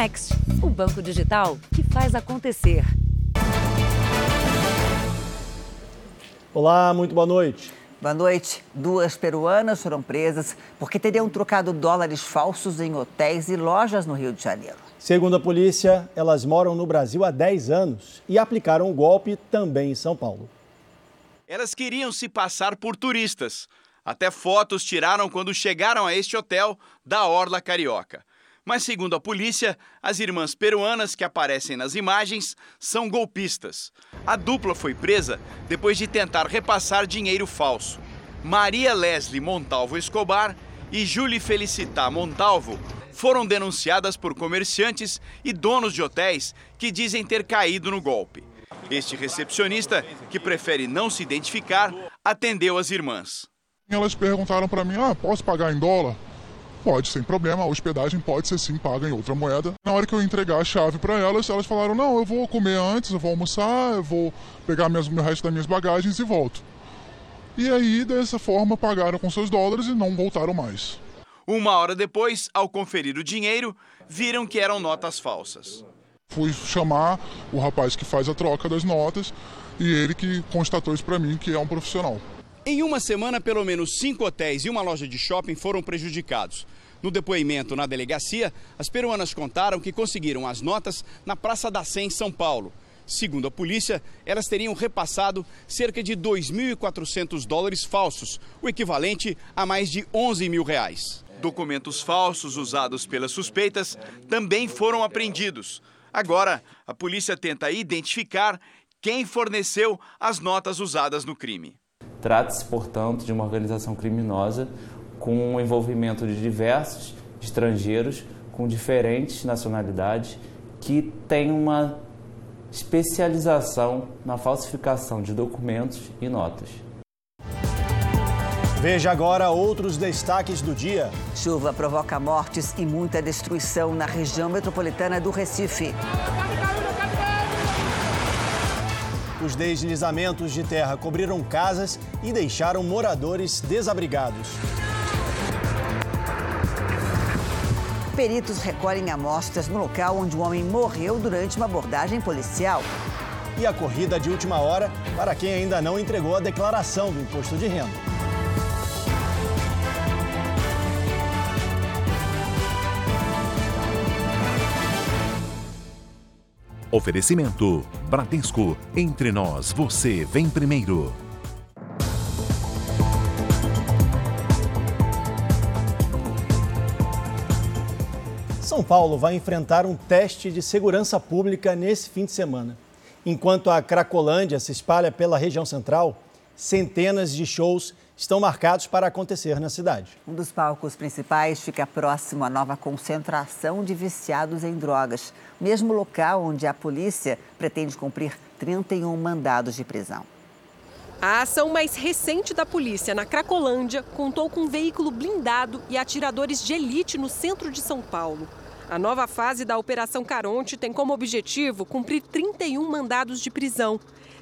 Next, o banco digital que faz acontecer. Olá, muito boa noite. Boa noite. Duas peruanas foram presas porque teriam trocado dólares falsos em hotéis e lojas no Rio de Janeiro. Segundo a polícia, elas moram no Brasil há 10 anos e aplicaram o golpe também em São Paulo. Elas queriam se passar por turistas. Até fotos tiraram quando chegaram a este hotel da Orla Carioca. Mas, segundo a polícia, as irmãs peruanas que aparecem nas imagens são golpistas. A dupla foi presa depois de tentar repassar dinheiro falso. Maria Leslie Montalvo Escobar e Julie Felicitá Montalvo foram denunciadas por comerciantes e donos de hotéis que dizem ter caído no golpe. Este recepcionista, que prefere não se identificar, atendeu as irmãs. Elas perguntaram para mim: ah, posso pagar em dólar? Pode, sem problema, a hospedagem pode ser sim paga em outra moeda. Na hora que eu entregar a chave para elas, elas falaram: não, eu vou comer antes, eu vou almoçar, eu vou pegar minhas, o resto das minhas bagagens e volto. E aí, dessa forma, pagaram com seus dólares e não voltaram mais. Uma hora depois, ao conferir o dinheiro, viram que eram notas falsas. Fui chamar o rapaz que faz a troca das notas e ele que constatou isso para mim, que é um profissional. Em uma semana, pelo menos cinco hotéis e uma loja de shopping foram prejudicados. No depoimento na delegacia, as peruanas contaram que conseguiram as notas na Praça da Sé, em São Paulo. Segundo a polícia, elas teriam repassado cerca de 2.400 dólares falsos, o equivalente a mais de 11 mil reais. Documentos falsos usados pelas suspeitas também foram apreendidos. Agora, a polícia tenta identificar quem forneceu as notas usadas no crime. Trata-se, portanto, de uma organização criminosa com o envolvimento de diversos estrangeiros com diferentes nacionalidades que tem uma especialização na falsificação de documentos e notas. Veja agora outros destaques do dia. Chuva provoca mortes e muita destruição na região metropolitana do Recife. Os deslizamentos de terra cobriram casas e deixaram moradores desabrigados. Peritos recolhem amostras no local onde um homem morreu durante uma abordagem policial. E a corrida de última hora para quem ainda não entregou a declaração do imposto de renda. Oferecimento: Bradesco. Entre nós, você vem primeiro. São Paulo vai enfrentar um teste de segurança pública nesse fim de semana. Enquanto a Cracolândia se espalha pela região central, centenas de shows estão marcados para acontecer na cidade. Um dos palcos principais fica próximo à nova concentração de viciados em drogas, mesmo local onde a polícia pretende cumprir 31 mandados de prisão. A ação mais recente da polícia na Cracolândia contou com um veículo blindado e atiradores de elite no centro de São Paulo. A nova fase da Operação Caronte tem como objetivo cumprir 31 mandados de prisão.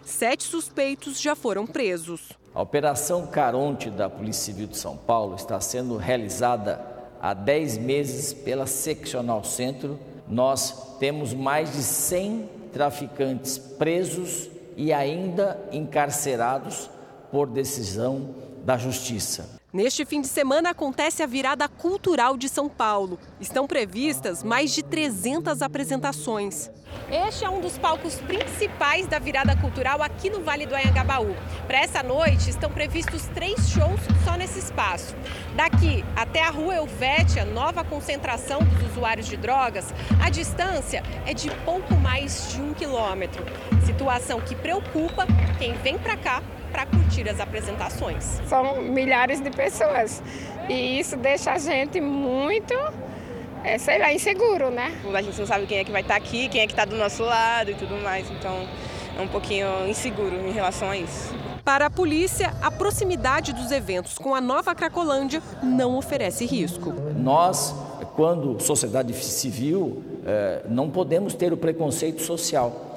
Sete suspeitos já foram presos. A Operação Caronte da Polícia Civil de São Paulo está sendo realizada há 10 meses pela Seccional Centro. Nós temos mais de 100 traficantes presos e ainda encarcerados por decisão da Justiça. Neste fim de semana acontece a virada cultural de São Paulo. Estão previstas mais de 300 apresentações. Este é um dos palcos principais da virada cultural aqui no Vale do Anhangabaú. Para essa noite estão previstos três shows só nesse espaço. Daqui até a rua Elvétia, nova concentração dos usuários de drogas, a distância é de pouco mais de um quilômetro. Situação que preocupa quem vem para cá para curtir as apresentações. São milhares de pessoas e isso deixa a gente muito, é, sei lá, inseguro, né? A gente não sabe quem é que vai estar aqui, quem é que está do nosso lado e tudo mais, então é um pouquinho inseguro em relação a isso. Para a polícia, a proximidade dos eventos com a nova Cracolândia não oferece risco. Nós, quando sociedade civil, é, não podemos ter o preconceito social.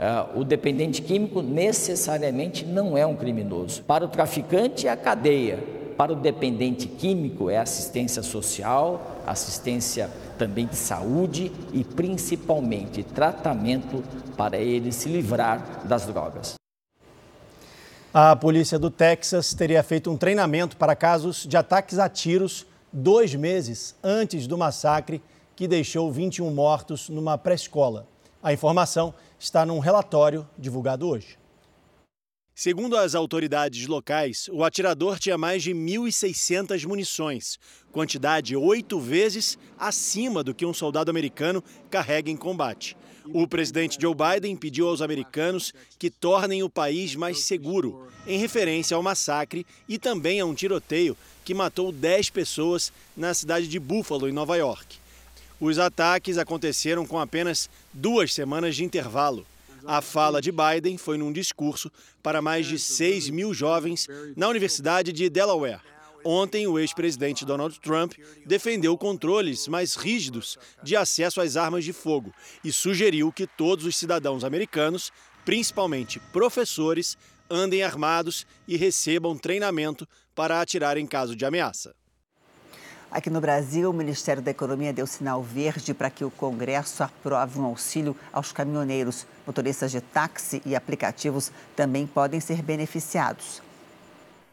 Uh, o dependente químico necessariamente não é um criminoso. Para o traficante, é a cadeia. Para o dependente químico, é assistência social, assistência também de saúde e principalmente tratamento para ele se livrar das drogas. A polícia do Texas teria feito um treinamento para casos de ataques a tiros dois meses antes do massacre que deixou 21 mortos numa pré-escola. A informação está num relatório divulgado hoje. Segundo as autoridades locais, o atirador tinha mais de 1.600 munições, quantidade oito vezes acima do que um soldado americano carrega em combate. O presidente Joe Biden pediu aos americanos que tornem o país mais seguro, em referência ao massacre e também a um tiroteio que matou 10 pessoas na cidade de Buffalo, em Nova York. Os ataques aconteceram com apenas duas semanas de intervalo. A fala de Biden foi num discurso para mais de 6 mil jovens na Universidade de Delaware. Ontem, o ex-presidente Donald Trump defendeu controles mais rígidos de acesso às armas de fogo e sugeriu que todos os cidadãos americanos, principalmente professores, andem armados e recebam treinamento para atirar em caso de ameaça. Aqui no Brasil, o Ministério da Economia deu sinal verde para que o Congresso aprove um auxílio aos caminhoneiros. Motoristas de táxi e aplicativos também podem ser beneficiados.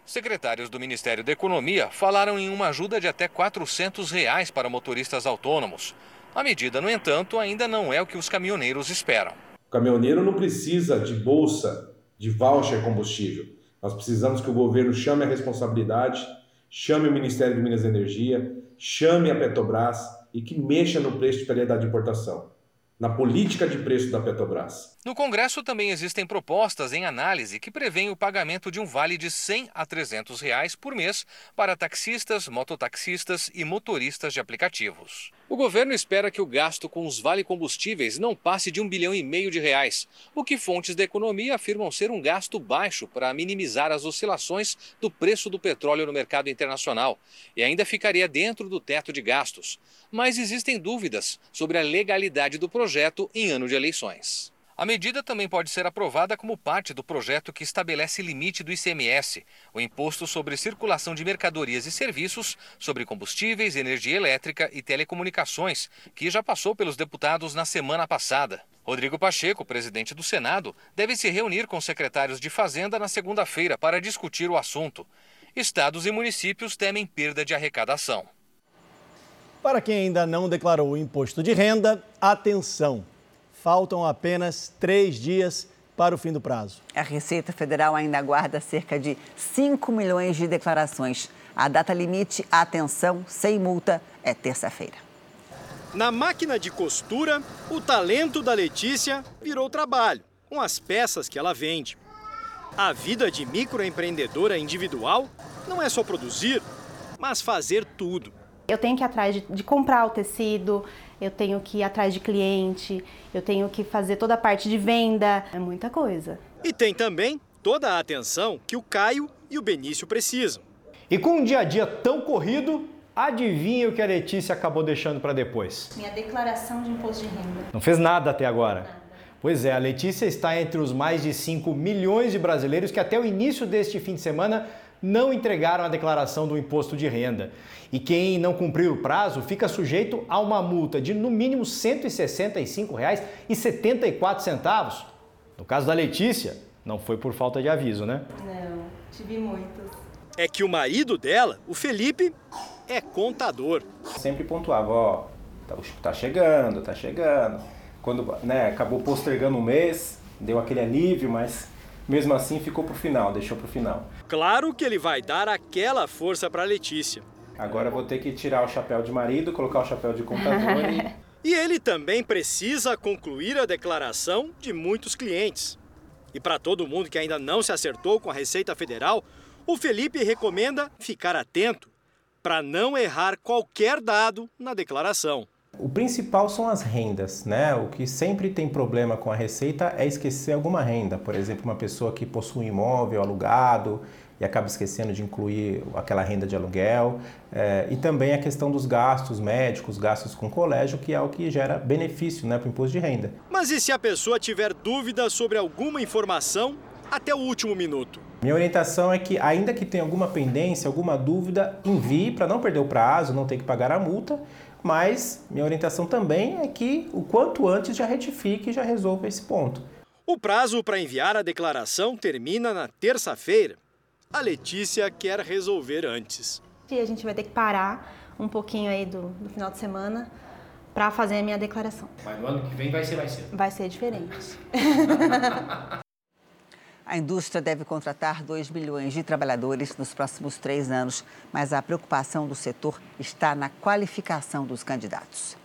Secretários do Ministério da Economia falaram em uma ajuda de até 400 reais para motoristas autônomos. A medida, no entanto, ainda não é o que os caminhoneiros esperam. O caminhoneiro não precisa de bolsa, de voucher combustível. Nós precisamos que o governo chame a responsabilidade chame o Ministério de Minas e Energia, chame a Petrobras e que mexa no preço de paridade de importação na política de preço da Petrobras. No Congresso também existem propostas em análise que prevêem o pagamento de um vale de 100 a 300 reais por mês para taxistas, mototaxistas e motoristas de aplicativos. O governo espera que o gasto com os vale combustíveis não passe de um bilhão e meio de reais, o que fontes da economia afirmam ser um gasto baixo para minimizar as oscilações do preço do petróleo no mercado internacional e ainda ficaria dentro do teto de gastos. Mas existem dúvidas sobre a legalidade do projeto em ano de eleições. A medida também pode ser aprovada como parte do projeto que estabelece limite do ICMS, o Imposto sobre Circulação de Mercadorias e Serviços, sobre combustíveis, energia elétrica e telecomunicações, que já passou pelos deputados na semana passada. Rodrigo Pacheco, presidente do Senado, deve se reunir com secretários de Fazenda na segunda-feira para discutir o assunto. Estados e municípios temem perda de arrecadação. Para quem ainda não declarou o imposto de renda, atenção! Faltam apenas três dias para o fim do prazo. A Receita Federal ainda aguarda cerca de 5 milhões de declarações. A data limite, atenção, sem multa, é terça-feira. Na máquina de costura, o talento da Letícia virou trabalho, com as peças que ela vende. A vida de microempreendedora individual não é só produzir, mas fazer tudo. Eu tenho que ir atrás de, de comprar o tecido, eu tenho que ir atrás de cliente, eu tenho que fazer toda a parte de venda, é muita coisa. E tem também toda a atenção que o Caio e o Benício precisam. E com um dia a dia tão corrido, adivinha o que a Letícia acabou deixando para depois? Minha declaração de imposto de renda. Não fez nada até agora. Nada. Pois é, a Letícia está entre os mais de 5 milhões de brasileiros que até o início deste fim de semana não entregaram a declaração do imposto de renda. E quem não cumprir o prazo fica sujeito a uma multa de no mínimo R$ 165,74. No caso da Letícia, não foi por falta de aviso, né? Não, tive muitos. É que o marido dela, o Felipe, é contador. Sempre pontuava, ó, tá, tá chegando, tá chegando. Quando né, acabou postergando um mês, deu aquele alívio, mas mesmo assim ficou pro final, deixou pro final. Claro que ele vai dar aquela força para Letícia. Agora vou ter que tirar o chapéu de marido, colocar o chapéu de contador e... e ele também precisa concluir a declaração de muitos clientes. E para todo mundo que ainda não se acertou com a Receita Federal, o Felipe recomenda ficar atento para não errar qualquer dado na declaração. O principal são as rendas, né? O que sempre tem problema com a receita é esquecer alguma renda. Por exemplo, uma pessoa que possui um imóvel alugado, e acaba esquecendo de incluir aquela renda de aluguel. É, e também a questão dos gastos médicos, gastos com colégio, que é o que gera benefício né, para o imposto de renda. Mas e se a pessoa tiver dúvida sobre alguma informação até o último minuto? Minha orientação é que, ainda que tenha alguma pendência, alguma dúvida, envie para não perder o prazo, não ter que pagar a multa. Mas minha orientação também é que o quanto antes já retifique e já resolva esse ponto. O prazo para enviar a declaração termina na terça-feira. A Letícia quer resolver antes. E a gente vai ter que parar um pouquinho aí do, do final de semana para fazer a minha declaração. Mas no ano que vem vai ser, vai ser. Vai ser diferente. A indústria deve contratar 2 milhões de trabalhadores nos próximos três anos, mas a preocupação do setor está na qualificação dos candidatos.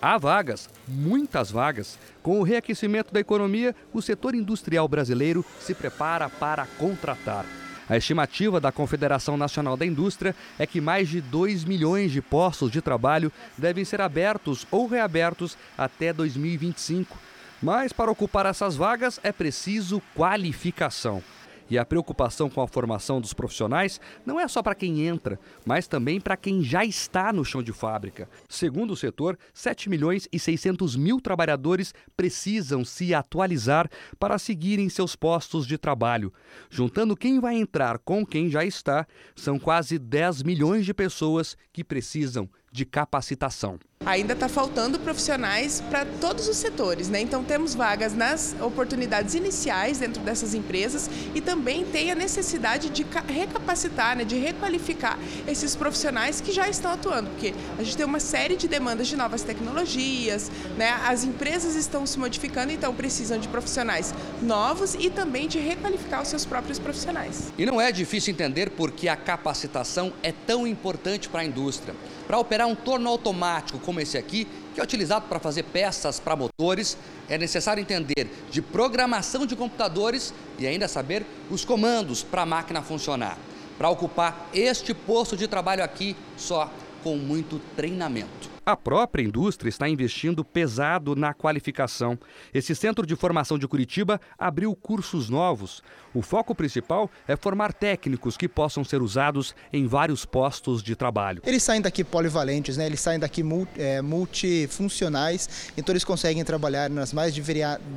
Há vagas, muitas vagas. Com o reaquecimento da economia, o setor industrial brasileiro se prepara para contratar. A estimativa da Confederação Nacional da Indústria é que mais de 2 milhões de postos de trabalho devem ser abertos ou reabertos até 2025. Mas para ocupar essas vagas é preciso qualificação. E a preocupação com a formação dos profissionais não é só para quem entra, mas também para quem já está no chão de fábrica. Segundo o setor, 7 milhões e 600 mil trabalhadores precisam se atualizar para seguirem seus postos de trabalho. Juntando quem vai entrar com quem já está, são quase 10 milhões de pessoas que precisam de capacitação. Ainda está faltando profissionais para todos os setores, né? Então temos vagas nas oportunidades iniciais dentro dessas empresas e também tem a necessidade de recapacitar, né? de requalificar esses profissionais que já estão atuando, porque a gente tem uma série de demandas de novas tecnologias, né? As empresas estão se modificando, então precisam de profissionais novos e também de requalificar os seus próprios profissionais. E não é difícil entender por que a capacitação é tão importante para a indústria. Para operar um torno automático como esse aqui, que é utilizado para fazer peças para motores, é necessário entender de programação de computadores e ainda saber os comandos para a máquina funcionar. Para ocupar este posto de trabalho aqui, só com muito treinamento. A própria indústria está investindo pesado na qualificação. Esse centro de formação de Curitiba abriu cursos novos. O foco principal é formar técnicos que possam ser usados em vários postos de trabalho. Eles saem daqui polivalentes, né? eles saem daqui é, multifuncionais, então eles conseguem trabalhar nas mais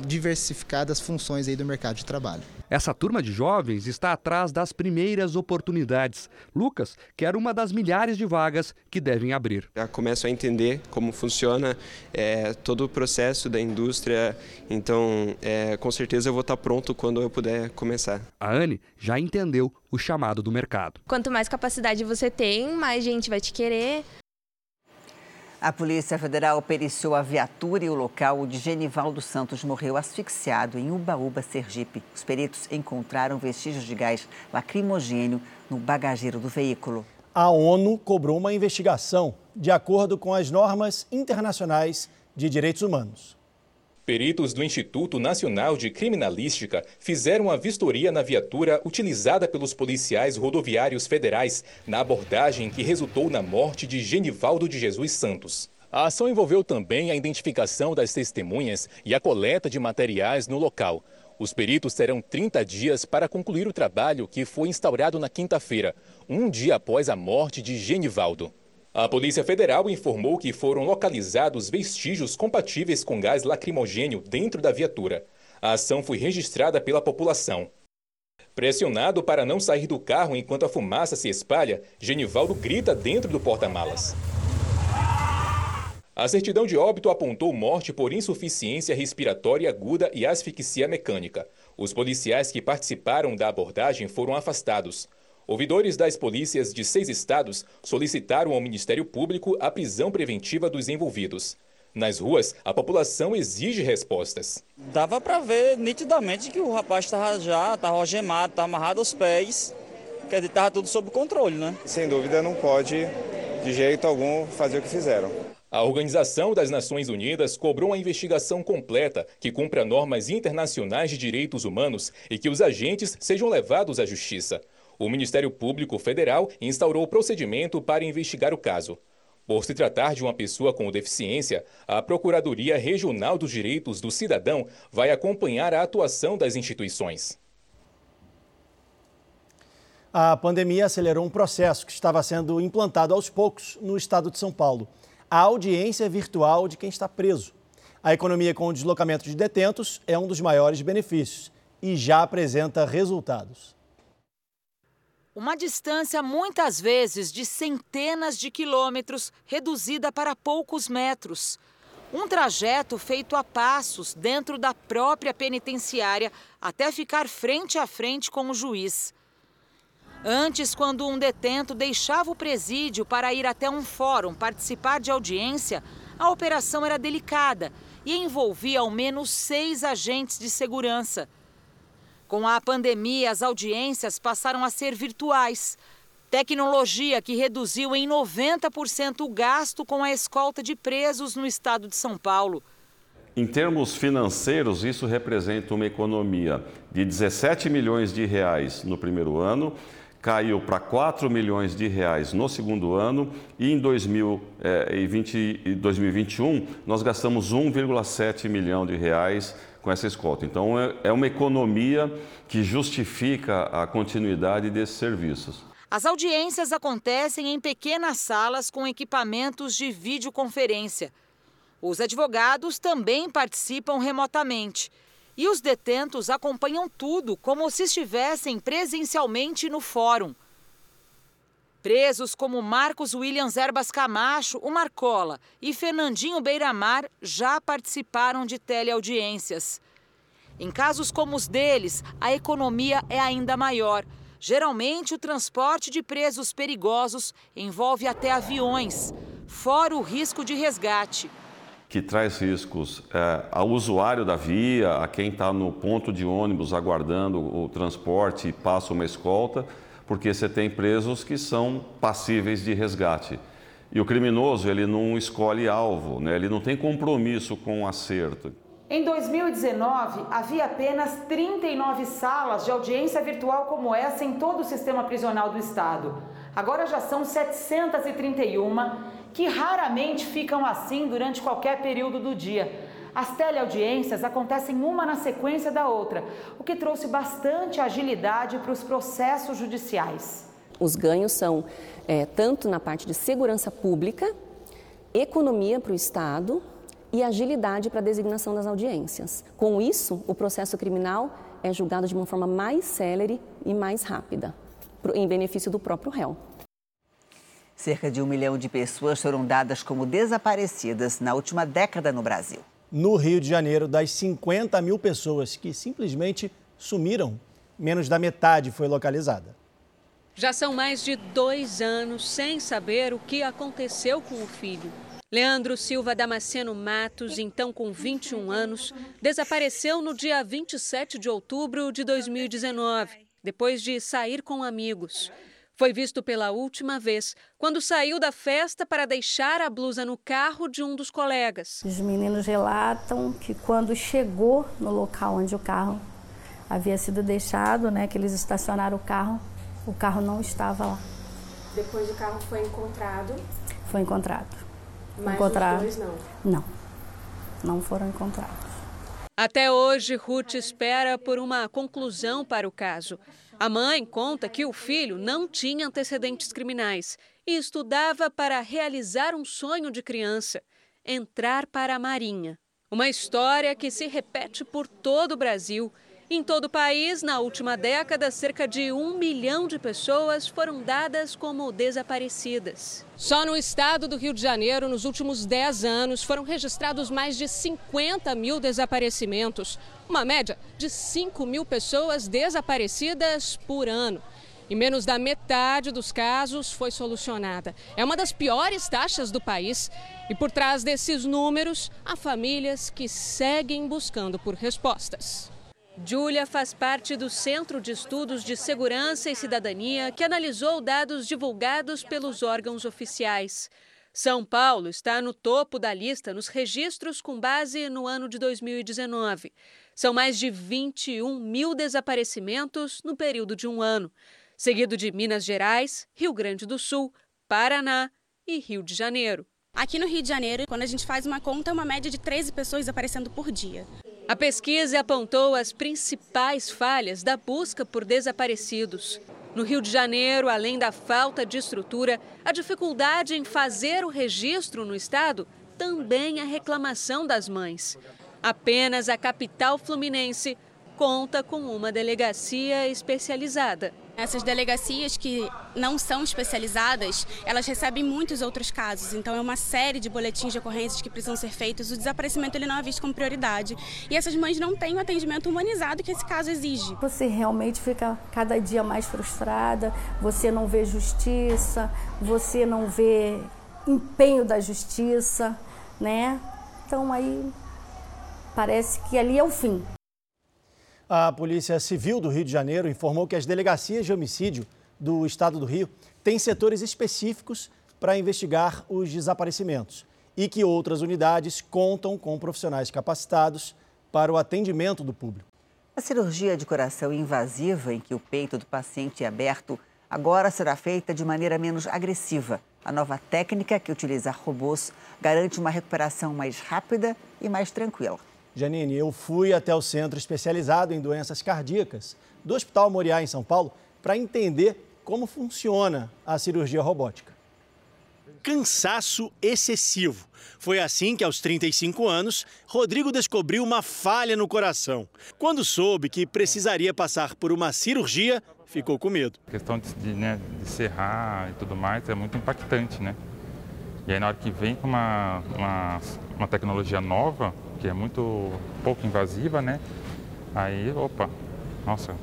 diversificadas funções aí do mercado de trabalho. Essa turma de jovens está atrás das primeiras oportunidades. Lucas quer uma das milhares de vagas que devem abrir. Já começo a entender como funciona é, todo o processo da indústria, então é, com certeza eu vou estar pronto quando eu puder começar. A Anne já entendeu o chamado do mercado. Quanto mais capacidade você tem, mais gente vai te querer. A Polícia Federal periciou a viatura e o local onde Genivaldo Santos morreu asfixiado em Ubaúba, Sergipe. Os peritos encontraram vestígios de gás lacrimogênio no bagageiro do veículo. A ONU cobrou uma investigação de acordo com as normas internacionais de direitos humanos. Peritos do Instituto Nacional de Criminalística fizeram a vistoria na viatura utilizada pelos policiais rodoviários federais na abordagem que resultou na morte de Genivaldo de Jesus Santos. A ação envolveu também a identificação das testemunhas e a coleta de materiais no local. Os peritos terão 30 dias para concluir o trabalho que foi instaurado na quinta-feira, um dia após a morte de Genivaldo. A Polícia Federal informou que foram localizados vestígios compatíveis com gás lacrimogênio dentro da viatura. A ação foi registrada pela população. Pressionado para não sair do carro enquanto a fumaça se espalha, Genivaldo grita dentro do porta-malas. A certidão de óbito apontou morte por insuficiência respiratória aguda e asfixia mecânica. Os policiais que participaram da abordagem foram afastados. Ouvidores das polícias de seis estados solicitaram ao Ministério Público a prisão preventiva dos envolvidos. Nas ruas, a população exige respostas. Dava para ver nitidamente que o rapaz estava já, estava algemado, estava amarrado aos pés, quer dizer, estava tudo sob controle, né? Sem dúvida não pode, de jeito algum, fazer o que fizeram. A Organização das Nações Unidas cobrou uma investigação completa que cumpra normas internacionais de direitos humanos e que os agentes sejam levados à justiça. O Ministério Público Federal instaurou o procedimento para investigar o caso. Por se tratar de uma pessoa com deficiência, a Procuradoria Regional dos Direitos do Cidadão vai acompanhar a atuação das instituições. A pandemia acelerou um processo que estava sendo implantado aos poucos no estado de São Paulo. A audiência virtual de quem está preso. A economia com o deslocamento de detentos é um dos maiores benefícios e já apresenta resultados. Uma distância muitas vezes de centenas de quilômetros reduzida para poucos metros. Um trajeto feito a passos dentro da própria penitenciária até ficar frente a frente com o juiz. Antes, quando um detento deixava o presídio para ir até um fórum participar de audiência, a operação era delicada e envolvia ao menos seis agentes de segurança. Com a pandemia, as audiências passaram a ser virtuais. Tecnologia que reduziu em 90% o gasto com a escolta de presos no estado de São Paulo. Em termos financeiros, isso representa uma economia de 17 milhões de reais no primeiro ano, caiu para 4 milhões de reais no segundo ano e em 2020, 2021 nós gastamos 1,7 milhão de reais com essa escolta. Então, é, é uma economia que justifica a continuidade desses serviços. As audiências acontecem em pequenas salas com equipamentos de videoconferência. Os advogados também participam remotamente. E os detentos acompanham tudo como se estivessem presencialmente no fórum. Presos como Marcos Williams Erbas Camacho, o Marcola, e Fernandinho Beiramar já participaram de teleaudiências. Em casos como os deles, a economia é ainda maior. Geralmente, o transporte de presos perigosos envolve até aviões, fora o risco de resgate. Que traz riscos é, ao usuário da via, a quem está no ponto de ônibus aguardando o transporte e passa uma escolta porque você tem presos que são passíveis de resgate. E o criminoso, ele não escolhe alvo, né? ele não tem compromisso com o acerto. Em 2019, havia apenas 39 salas de audiência virtual como essa em todo o sistema prisional do Estado. Agora já são 731, que raramente ficam assim durante qualquer período do dia. As teleaudiências acontecem uma na sequência da outra, o que trouxe bastante agilidade para os processos judiciais. Os ganhos são é, tanto na parte de segurança pública, economia para o Estado e agilidade para a designação das audiências. Com isso, o processo criminal é julgado de uma forma mais célere e mais rápida, em benefício do próprio réu. Cerca de um milhão de pessoas foram dadas como desaparecidas na última década no Brasil no Rio de Janeiro, das 50 mil pessoas que simplesmente sumiram, menos da metade foi localizada. Já são mais de dois anos sem saber o que aconteceu com o filho. Leandro Silva Damasceno Matos, então com 21 anos, desapareceu no dia 27 de outubro de 2019, depois de sair com amigos. Foi visto pela última vez quando saiu da festa para deixar a blusa no carro de um dos colegas. Os meninos relatam que quando chegou no local onde o carro havia sido deixado, né, que eles estacionaram o carro, o carro não estava lá. Depois o carro foi encontrado? Foi encontrado. Mas encontrado. os dois não? Não, não foram encontrados. Até hoje, Ruth espera por uma conclusão para o caso. A mãe conta que o filho não tinha antecedentes criminais e estudava para realizar um sonho de criança: entrar para a Marinha. Uma história que se repete por todo o Brasil em todo o país, na última década, cerca de um milhão de pessoas foram dadas como desaparecidas. Só no estado do Rio de Janeiro, nos últimos 10 anos, foram registrados mais de 50 mil desaparecimentos, uma média de 5 mil pessoas desaparecidas por ano. E menos da metade dos casos foi solucionada. É uma das piores taxas do país. E por trás desses números, há famílias que seguem buscando por respostas. Júlia faz parte do Centro de Estudos de Segurança e Cidadania que analisou dados divulgados pelos órgãos oficiais. São Paulo está no topo da lista nos registros com base no ano de 2019. São mais de 21 mil desaparecimentos no período de um ano, seguido de Minas Gerais, Rio Grande do Sul, Paraná e Rio de Janeiro. Aqui no Rio de Janeiro, quando a gente faz uma conta, é uma média de 13 pessoas desaparecendo por dia. A pesquisa apontou as principais falhas da busca por desaparecidos. No Rio de Janeiro, além da falta de estrutura, a dificuldade em fazer o registro no estado, também a reclamação das mães. Apenas a capital fluminense conta com uma delegacia especializada. Essas delegacias que não são especializadas, elas recebem muitos outros casos. Então é uma série de boletins de ocorrências que precisam ser feitos. O desaparecimento ele não é visto como prioridade. E essas mães não têm o atendimento humanizado que esse caso exige. Você realmente fica cada dia mais frustrada, você não vê justiça, você não vê empenho da justiça, né? Então aí parece que ali é o fim. A Polícia Civil do Rio de Janeiro informou que as delegacias de homicídio do estado do Rio têm setores específicos para investigar os desaparecimentos e que outras unidades contam com profissionais capacitados para o atendimento do público. A cirurgia de coração invasiva, em que o peito do paciente é aberto, agora será feita de maneira menos agressiva. A nova técnica, que utiliza robôs, garante uma recuperação mais rápida e mais tranquila. Janine, eu fui até o centro especializado em doenças cardíacas do Hospital Moriá, em São Paulo, para entender como funciona a cirurgia robótica. Cansaço excessivo. Foi assim que, aos 35 anos, Rodrigo descobriu uma falha no coração. Quando soube que precisaria passar por uma cirurgia, ficou com medo. A questão de, de, né, de serrar e tudo mais é muito impactante, né? E aí, na hora que vem com uma, uma, uma tecnologia nova, que é muito pouco invasiva, né? Aí, opa, nossa,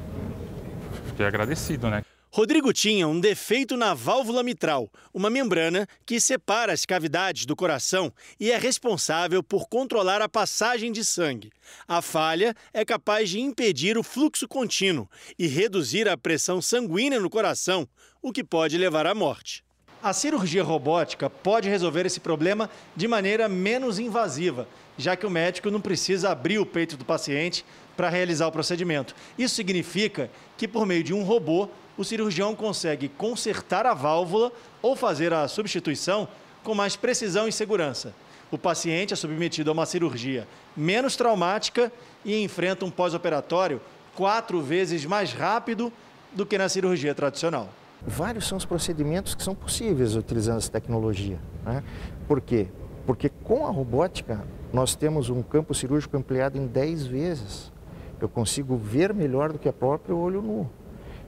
fiquei agradecido, né? Rodrigo tinha um defeito na válvula mitral, uma membrana que separa as cavidades do coração e é responsável por controlar a passagem de sangue. A falha é capaz de impedir o fluxo contínuo e reduzir a pressão sanguínea no coração, o que pode levar à morte. A cirurgia robótica pode resolver esse problema de maneira menos invasiva, já que o médico não precisa abrir o peito do paciente para realizar o procedimento. Isso significa que, por meio de um robô, o cirurgião consegue consertar a válvula ou fazer a substituição com mais precisão e segurança. O paciente é submetido a uma cirurgia menos traumática e enfrenta um pós-operatório quatro vezes mais rápido do que na cirurgia tradicional. Vários são os procedimentos que são possíveis utilizando essa tecnologia. Né? Por quê? Porque com a robótica nós temos um campo cirúrgico ampliado em 10 vezes. Eu consigo ver melhor do que a próprio olho nu.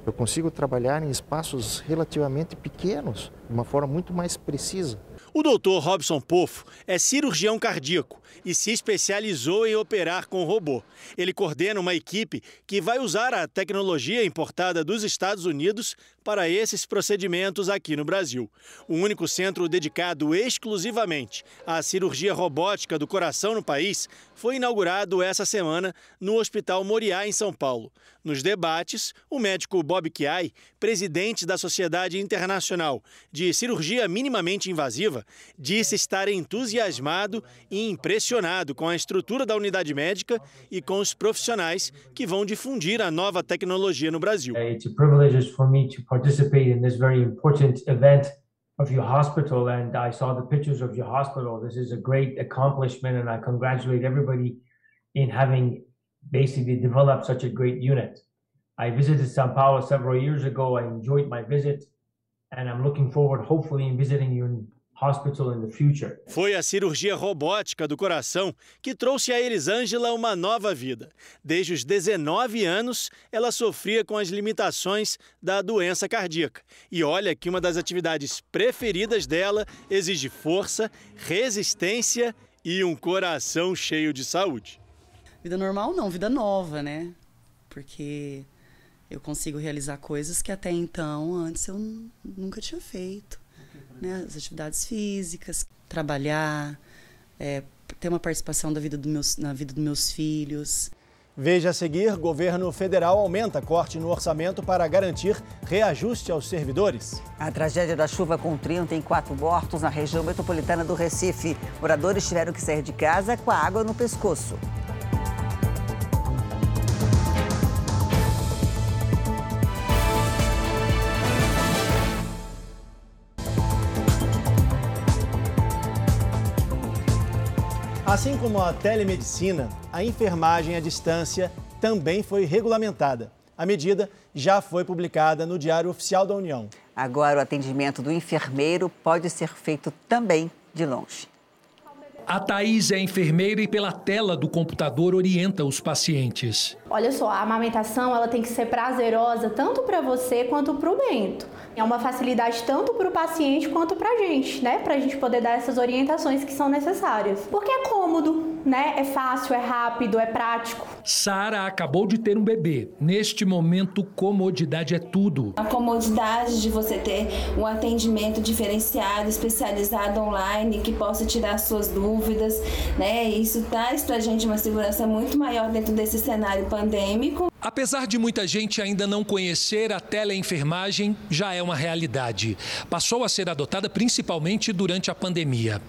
Eu consigo trabalhar em espaços relativamente pequenos, de uma forma muito mais precisa. O doutor Robson Pofo é cirurgião cardíaco e se especializou em operar com robô. Ele coordena uma equipe que vai usar a tecnologia importada dos Estados Unidos para esses procedimentos aqui no Brasil. O único centro dedicado exclusivamente à cirurgia robótica do coração no país foi inaugurado essa semana no Hospital Moriá, em São Paulo. Nos debates, o médico Bob Chiai, presidente da Sociedade Internacional de Cirurgia Minimamente Invasiva, disse estar entusiasmado e impressionado com a estrutura da unidade médica e com os profissionais que vão difundir a nova tecnologia no Brasil. Event of your hospital and I saw the pictures of your hospital. This is a great accomplishment and I congratulate everybody in having basically developed such a great unit. I visited Sao Paulo several years ago. I enjoyed my visit and I'm looking forward hopefully in visiting hospital in. Foi a cirurgia robótica do coração que trouxe a Elisângela uma nova vida. Desde os 19 anos, ela sofria com as limitações da doença cardíaca. E olha que uma das atividades preferidas dela exige força, resistência e um coração cheio de saúde. Vida normal não, vida nova, né? Porque eu consigo realizar coisas que até então, antes eu nunca tinha feito né, as atividades físicas, trabalhar, é, ter uma participação da vida do meus, na vida dos meus filhos. Veja a seguir: governo federal aumenta corte no orçamento para garantir reajuste aos servidores. A tragédia da chuva com 34 mortos na região metropolitana do Recife. Moradores tiveram que sair de casa com a água no pescoço. Assim como a telemedicina, a enfermagem à distância também foi regulamentada. A medida já foi publicada no Diário Oficial da União. Agora, o atendimento do enfermeiro pode ser feito também de longe. A Thaís é enfermeira e pela tela do computador orienta os pacientes. Olha só, a amamentação ela tem que ser prazerosa tanto para você quanto para o Bento. É uma facilidade tanto para o paciente quanto para a gente, né? Para a gente poder dar essas orientações que são necessárias. Porque é cômodo, né? É fácil, é rápido, é prático. Sara acabou de ter um bebê. Neste momento, comodidade é tudo. A comodidade de você ter um atendimento diferenciado, especializado online, que possa tirar suas dúvidas, né? Isso traz para a gente uma segurança muito maior dentro desse cenário pandêmico. Apesar de muita gente ainda não conhecer a teleenfermagem, já é uma realidade. Passou a ser adotada principalmente durante a pandemia.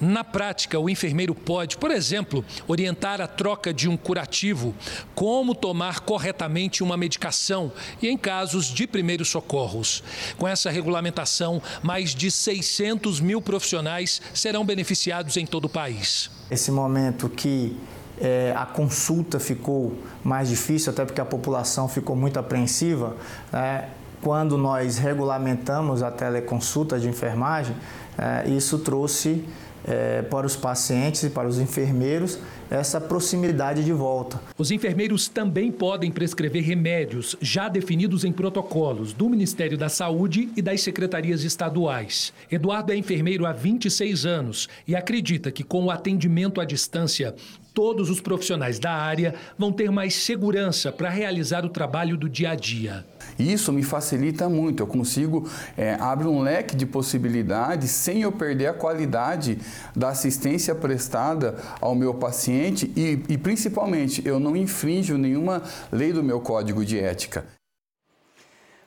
Na prática, o enfermeiro pode, por exemplo, orientar a troca de um curativo, como tomar corretamente uma medicação e em casos de primeiros socorros. Com essa regulamentação, mais de 600 mil profissionais serão beneficiados em todo o país. Esse momento que é, a consulta ficou mais difícil, até porque a população ficou muito apreensiva. Né? Quando nós regulamentamos a teleconsulta de enfermagem, é, isso trouxe é, para os pacientes e para os enfermeiros essa proximidade de volta. Os enfermeiros também podem prescrever remédios já definidos em protocolos do Ministério da Saúde e das secretarias estaduais. Eduardo é enfermeiro há 26 anos e acredita que com o atendimento à distância, todos os profissionais da área vão ter mais segurança para realizar o trabalho do dia a dia. Isso me facilita muito, eu consigo é, abrir um leque de possibilidades sem eu perder a qualidade da assistência prestada ao meu paciente e, e principalmente eu não infrinjo nenhuma lei do meu código de ética.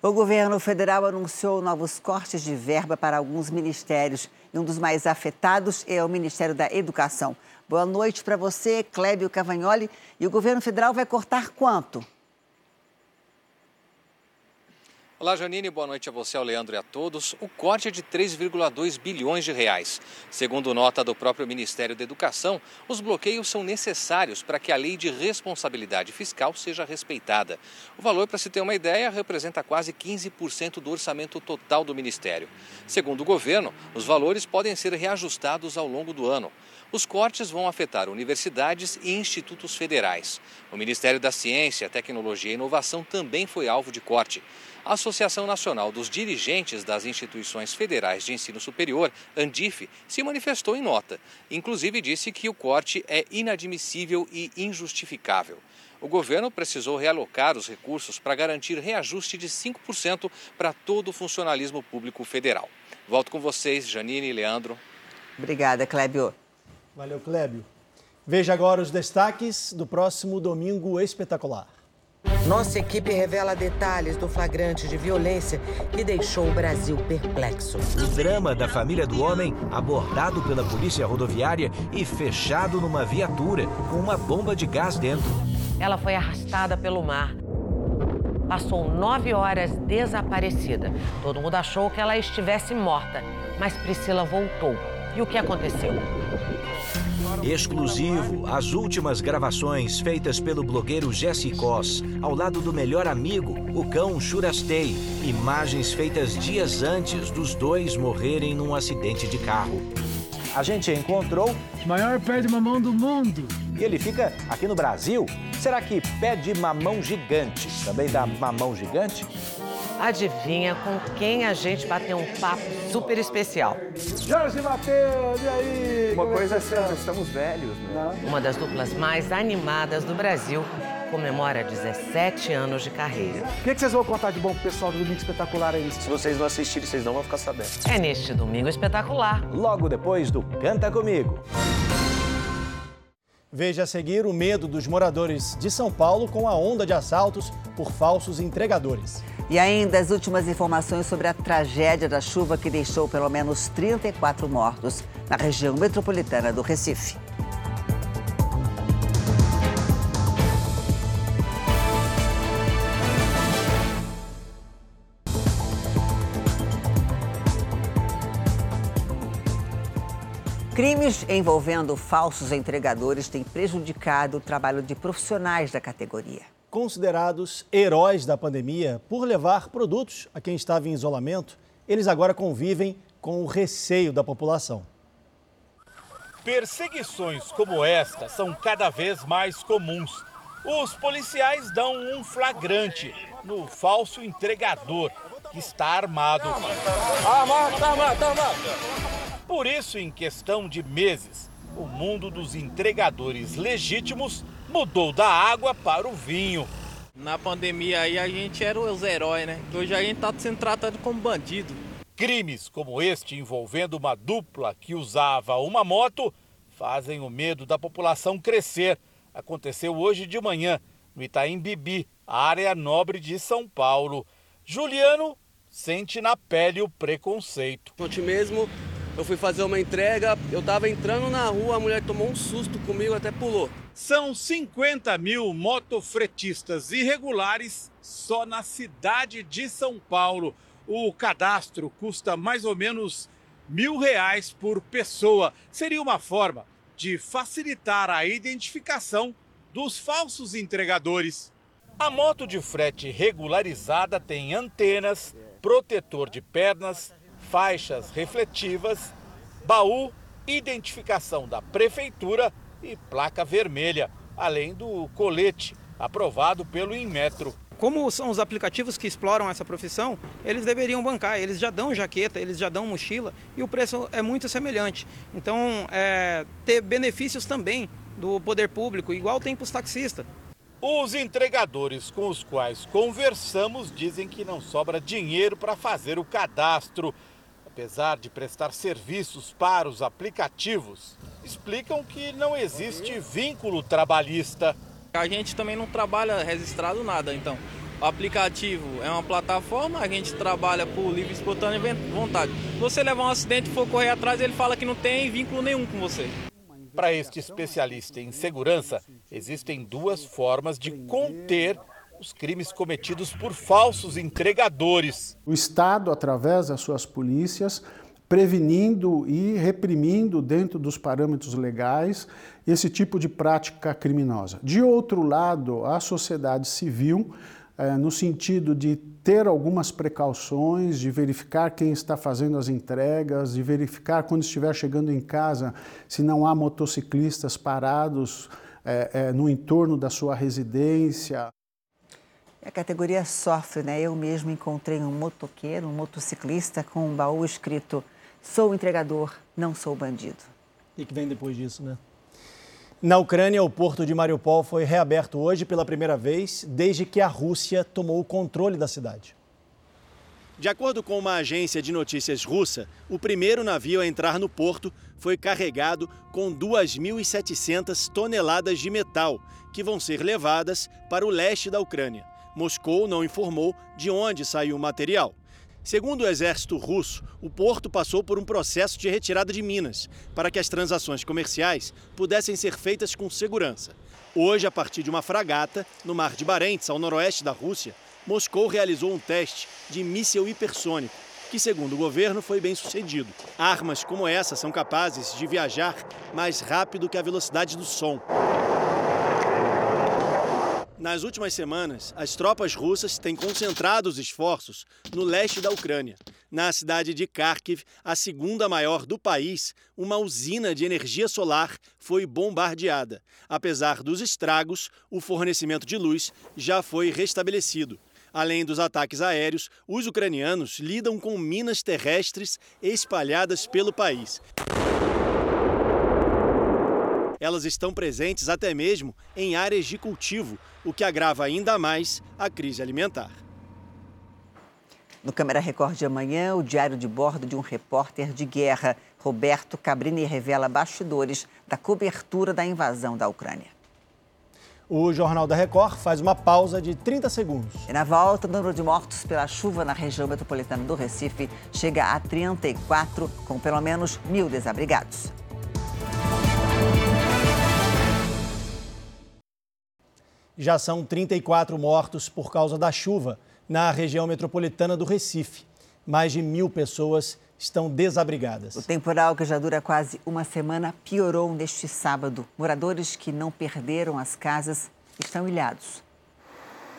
O governo federal anunciou novos cortes de verba para alguns ministérios e um dos mais afetados é o Ministério da Educação. Boa noite para você, Clébio Cavagnoli. E o governo federal vai cortar quanto? Olá, Janine, boa noite a você, ao Leandro e a todos. O corte é de 3,2 bilhões de reais. Segundo nota do próprio Ministério da Educação, os bloqueios são necessários para que a lei de responsabilidade fiscal seja respeitada. O valor, para se ter uma ideia, representa quase 15% do orçamento total do Ministério. Segundo o governo, os valores podem ser reajustados ao longo do ano. Os cortes vão afetar universidades e institutos federais. O Ministério da Ciência, Tecnologia e Inovação também foi alvo de corte. A Associação Nacional dos Dirigentes das Instituições Federais de Ensino Superior, ANDIF, se manifestou em nota. Inclusive disse que o corte é inadmissível e injustificável. O governo precisou realocar os recursos para garantir reajuste de 5% para todo o funcionalismo público federal. Volto com vocês, Janine e Leandro. Obrigada, Clébio. Valeu, Clébio. Veja agora os destaques do próximo Domingo Espetacular. Nossa equipe revela detalhes do flagrante de violência que deixou o Brasil perplexo. O drama da família do homem abordado pela polícia rodoviária e fechado numa viatura com uma bomba de gás dentro. Ela foi arrastada pelo mar. Passou nove horas desaparecida. Todo mundo achou que ela estivesse morta, mas Priscila voltou. E o que aconteceu? Exclusivo, as últimas gravações feitas pelo blogueiro Jesse Cos, ao lado do melhor amigo, o cão Churastei. Imagens feitas dias antes dos dois morrerem num acidente de carro. A gente encontrou o maior pé de mamão do mundo. E ele fica aqui no Brasil? Será que pé de mamão gigante também dá mamão gigante? Adivinha com quem a gente bateu um papo super especial? Jorge Matheus, e aí? Uma coisa é certa, estamos velhos, né? Uma das duplas mais animadas do Brasil comemora 17 anos de carreira. O que, que, vocês vão contar de bom pro pessoal do Domingo Espetacular aí? Se vocês não assistirem, vocês não vão ficar sabendo. É neste Domingo Espetacular. Logo depois do Canta Comigo. Veja a seguir o medo dos moradores de São Paulo com a onda de assaltos por falsos entregadores. E ainda as últimas informações sobre a tragédia da chuva que deixou pelo menos 34 mortos na região metropolitana do Recife. Crimes envolvendo falsos entregadores têm prejudicado o trabalho de profissionais da categoria. Considerados heróis da pandemia por levar produtos a quem estava em isolamento, eles agora convivem com o receio da população. Perseguições como esta são cada vez mais comuns. Os policiais dão um flagrante no falso entregador que está armado. Armado, armado, armado. Por isso, em questão de meses, o mundo dos entregadores legítimos mudou da água para o vinho. Na pandemia aí a gente era os heróis, né? Hoje a gente está sendo tratado como bandido. Crimes como este envolvendo uma dupla que usava uma moto fazem o medo da população crescer. Aconteceu hoje de manhã no Itaim Bibi, área nobre de São Paulo. Juliano sente na pele o preconceito. Ontem mesmo eu fui fazer uma entrega, eu estava entrando na rua, a mulher tomou um susto comigo, até pulou. São 50 mil motofretistas irregulares só na cidade de São Paulo. O cadastro custa mais ou menos mil reais por pessoa. Seria uma forma de facilitar a identificação dos falsos entregadores. A moto de frete regularizada tem antenas, protetor de pernas, faixas refletivas, baú, identificação da prefeitura e placa vermelha, além do colete aprovado pelo Inmetro. Como são os aplicativos que exploram essa profissão, eles deveriam bancar, eles já dão jaqueta, eles já dão mochila e o preço é muito semelhante. Então, é, ter benefícios também do poder público, igual tem para os taxistas. Os entregadores com os quais conversamos dizem que não sobra dinheiro para fazer o cadastro. Apesar de prestar serviços para os aplicativos, explicam que não existe vínculo trabalhista. A gente também não trabalha registrado nada, então. O aplicativo é uma plataforma, a gente trabalha por livre espontânea vontade. Se você levar um acidente e for correr atrás, ele fala que não tem vínculo nenhum com você. Para este especialista em segurança, existem duas formas de conter os crimes cometidos por falsos entregadores. O Estado, através das suas polícias, prevenindo e reprimindo dentro dos parâmetros legais esse tipo de prática criminosa. De outro lado, a sociedade civil, no sentido de ter algumas precauções, de verificar quem está fazendo as entregas, de verificar quando estiver chegando em casa se não há motociclistas parados é, é, no entorno da sua residência. A categoria sofre, né? Eu mesmo encontrei um motoqueiro, um motociclista com um baú escrito: Sou entregador, não sou bandido. E que vem depois disso, né? Na Ucrânia, o porto de Mariupol foi reaberto hoje pela primeira vez desde que a Rússia tomou o controle da cidade. De acordo com uma agência de notícias russa, o primeiro navio a entrar no porto foi carregado com 2.700 toneladas de metal, que vão ser levadas para o leste da Ucrânia. Moscou não informou de onde saiu o material. Segundo o exército russo, o porto passou por um processo de retirada de minas para que as transações comerciais pudessem ser feitas com segurança. Hoje, a partir de uma fragata, no mar de Barents, ao noroeste da Rússia, Moscou realizou um teste de míssil hipersônico, que, segundo o governo, foi bem sucedido. Armas como essa são capazes de viajar mais rápido que a velocidade do som. Nas últimas semanas, as tropas russas têm concentrado os esforços no leste da Ucrânia. Na cidade de Kharkiv, a segunda maior do país, uma usina de energia solar foi bombardeada. Apesar dos estragos, o fornecimento de luz já foi restabelecido. Além dos ataques aéreos, os ucranianos lidam com minas terrestres espalhadas pelo país. Elas estão presentes até mesmo em áreas de cultivo, o que agrava ainda mais a crise alimentar. No Câmara Record de amanhã, o diário de bordo de um repórter de guerra, Roberto Cabrini, revela bastidores da cobertura da invasão da Ucrânia. O Jornal da Record faz uma pausa de 30 segundos. E na volta, o número de mortos pela chuva na região metropolitana do Recife chega a 34, com pelo menos mil desabrigados. Já são 34 mortos por causa da chuva na região metropolitana do Recife. Mais de mil pessoas estão desabrigadas. O temporal, que já dura quase uma semana, piorou neste sábado. Moradores que não perderam as casas estão ilhados.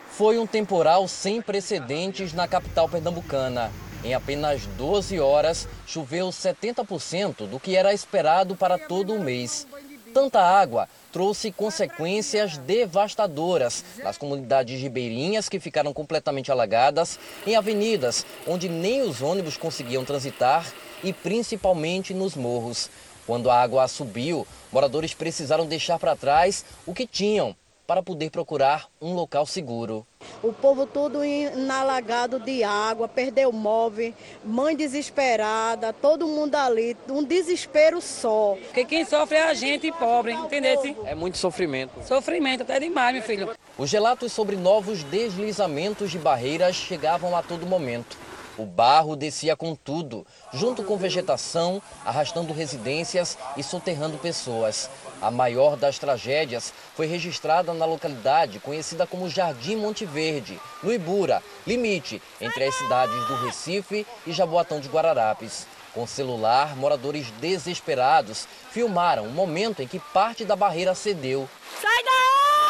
Foi um temporal sem precedentes na capital pernambucana. Em apenas 12 horas, choveu 70% do que era esperado para todo o mês. Tanta água trouxe consequências devastadoras nas comunidades ribeirinhas que ficaram completamente alagadas, em avenidas onde nem os ônibus conseguiam transitar e principalmente nos morros. Quando a água subiu, moradores precisaram deixar para trás o que tinham para poder procurar um local seguro. O povo todo inalagado de água, perdeu móvel, mãe desesperada, todo mundo ali, um desespero só. Porque quem sofre é a gente pobre, entendeu? É muito sofrimento. Sofrimento até demais, meu filho. Os relatos sobre novos deslizamentos de barreiras chegavam a todo momento. O barro descia com tudo, junto com vegetação, arrastando residências e soterrando pessoas. A maior das tragédias foi registrada na localidade conhecida como Jardim Monte Verde, no Ibura, limite entre as cidades do Recife e Jaboatão de Guararapes. Com celular, moradores desesperados filmaram o momento em que parte da barreira cedeu. Sai daí!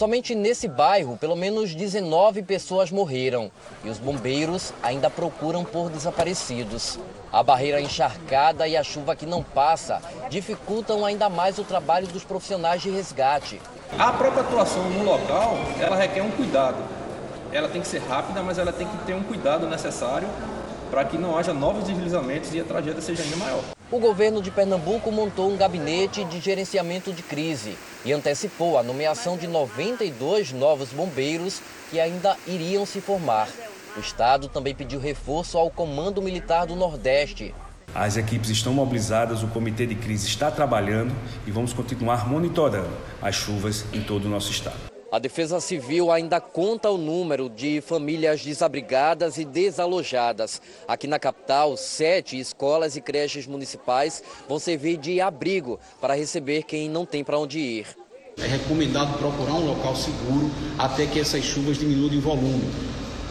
Somente nesse bairro, pelo menos 19 pessoas morreram e os bombeiros ainda procuram por desaparecidos. A barreira encharcada e a chuva que não passa dificultam ainda mais o trabalho dos profissionais de resgate. A própria atuação no local, ela requer um cuidado. Ela tem que ser rápida, mas ela tem que ter um cuidado necessário para que não haja novos deslizamentos e a tragédia seja ainda maior. O governo de Pernambuco montou um gabinete de gerenciamento de crise e antecipou a nomeação de 92 novos bombeiros que ainda iriam se formar. O estado também pediu reforço ao Comando Militar do Nordeste. As equipes estão mobilizadas, o comitê de crise está trabalhando e vamos continuar monitorando as chuvas em todo o nosso estado. A Defesa Civil ainda conta o número de famílias desabrigadas e desalojadas. Aqui na capital, sete escolas e creches municipais vão servir de abrigo para receber quem não tem para onde ir. É recomendado procurar um local seguro até que essas chuvas diminuam de volume.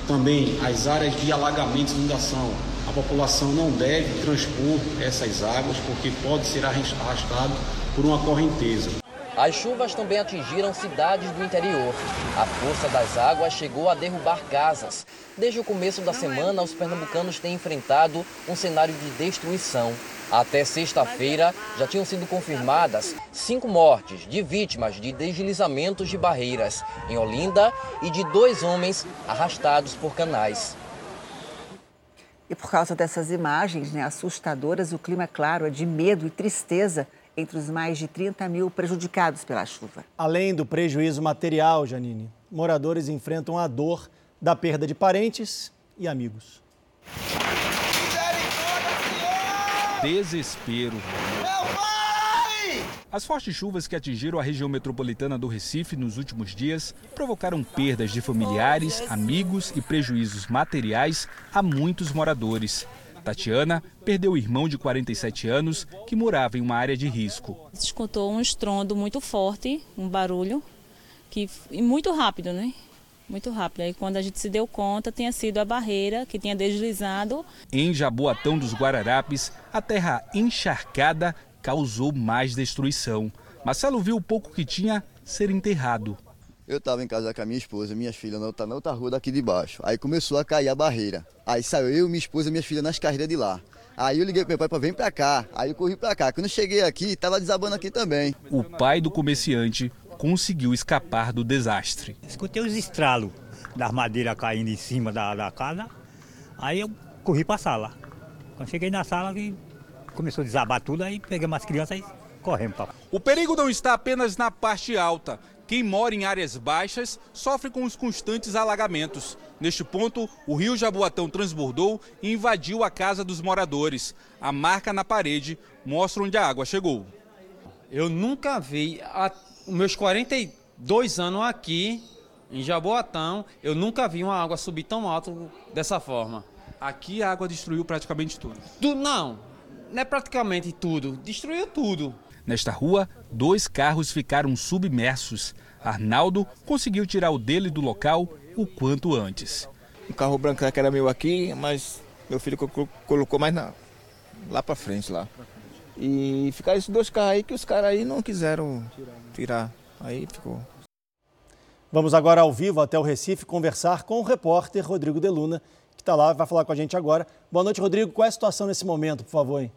Também as áreas de alagamento e inundação. A população não deve transpor essas águas porque pode ser arrastado por uma correnteza. As chuvas também atingiram cidades do interior. A força das águas chegou a derrubar casas. Desde o começo da semana, os pernambucanos têm enfrentado um cenário de destruição. Até sexta-feira, já tinham sido confirmadas cinco mortes de vítimas de deslizamentos de barreiras em Olinda e de dois homens arrastados por canais. E por causa dessas imagens né, assustadoras, o clima, claro, é de medo e tristeza entre os mais de 30 mil prejudicados pela chuva. Além do prejuízo material, Janine, moradores enfrentam a dor da perda de parentes e amigos. Desespero. As fortes chuvas que atingiram a região metropolitana do Recife nos últimos dias provocaram perdas de familiares, amigos e prejuízos materiais a muitos moradores. Tatiana perdeu o irmão de 47 anos que morava em uma área de risco. Escutou um estrondo muito forte, um barulho, que e muito rápido, né? Muito rápido. Aí quando a gente se deu conta, tinha sido a barreira que tinha deslizado. Em Jaboatão dos Guararapes, a terra encharcada causou mais destruição. Marcelo viu o pouco que tinha ser enterrado. Eu estava em casa com a minha esposa, minhas filhas na outra, na outra rua daqui de baixo. Aí começou a cair a barreira. Aí saiu eu, minha esposa e minhas filhas nas carreiras de lá. Aí eu liguei pro meu pai para vir para cá. Aí eu corri para cá. Quando eu cheguei aqui, estava desabando aqui também. O pai do comerciante conseguiu escapar do desastre. Escutei os estralos das madeiras caindo em cima da, da casa. Aí eu corri para a sala. Quando cheguei na sala, começou a desabar tudo, aí peguei umas crianças e corremos. Pra... O perigo não está apenas na parte alta. Quem mora em áreas baixas sofre com os constantes alagamentos. Neste ponto, o rio Jaboatão transbordou e invadiu a casa dos moradores. A marca na parede mostra onde a água chegou. Eu nunca vi, há meus 42 anos aqui em Jaboatão, eu nunca vi uma água subir tão alto dessa forma. Aqui a água destruiu praticamente tudo. Tu, não, não é praticamente tudo, destruiu tudo. Nesta rua, dois carros ficaram submersos. Arnaldo conseguiu tirar o dele do local o quanto antes. O carro branco que era meu aqui, mas meu filho colocou mais na, lá para frente lá. E ficaram esses dois carros aí que os caras aí não quiseram tirar. Aí ficou. Vamos agora ao vivo até o Recife conversar com o repórter Rodrigo Deluna, que está lá, vai falar com a gente agora. Boa noite, Rodrigo. Qual é a situação nesse momento, por favor? Hein?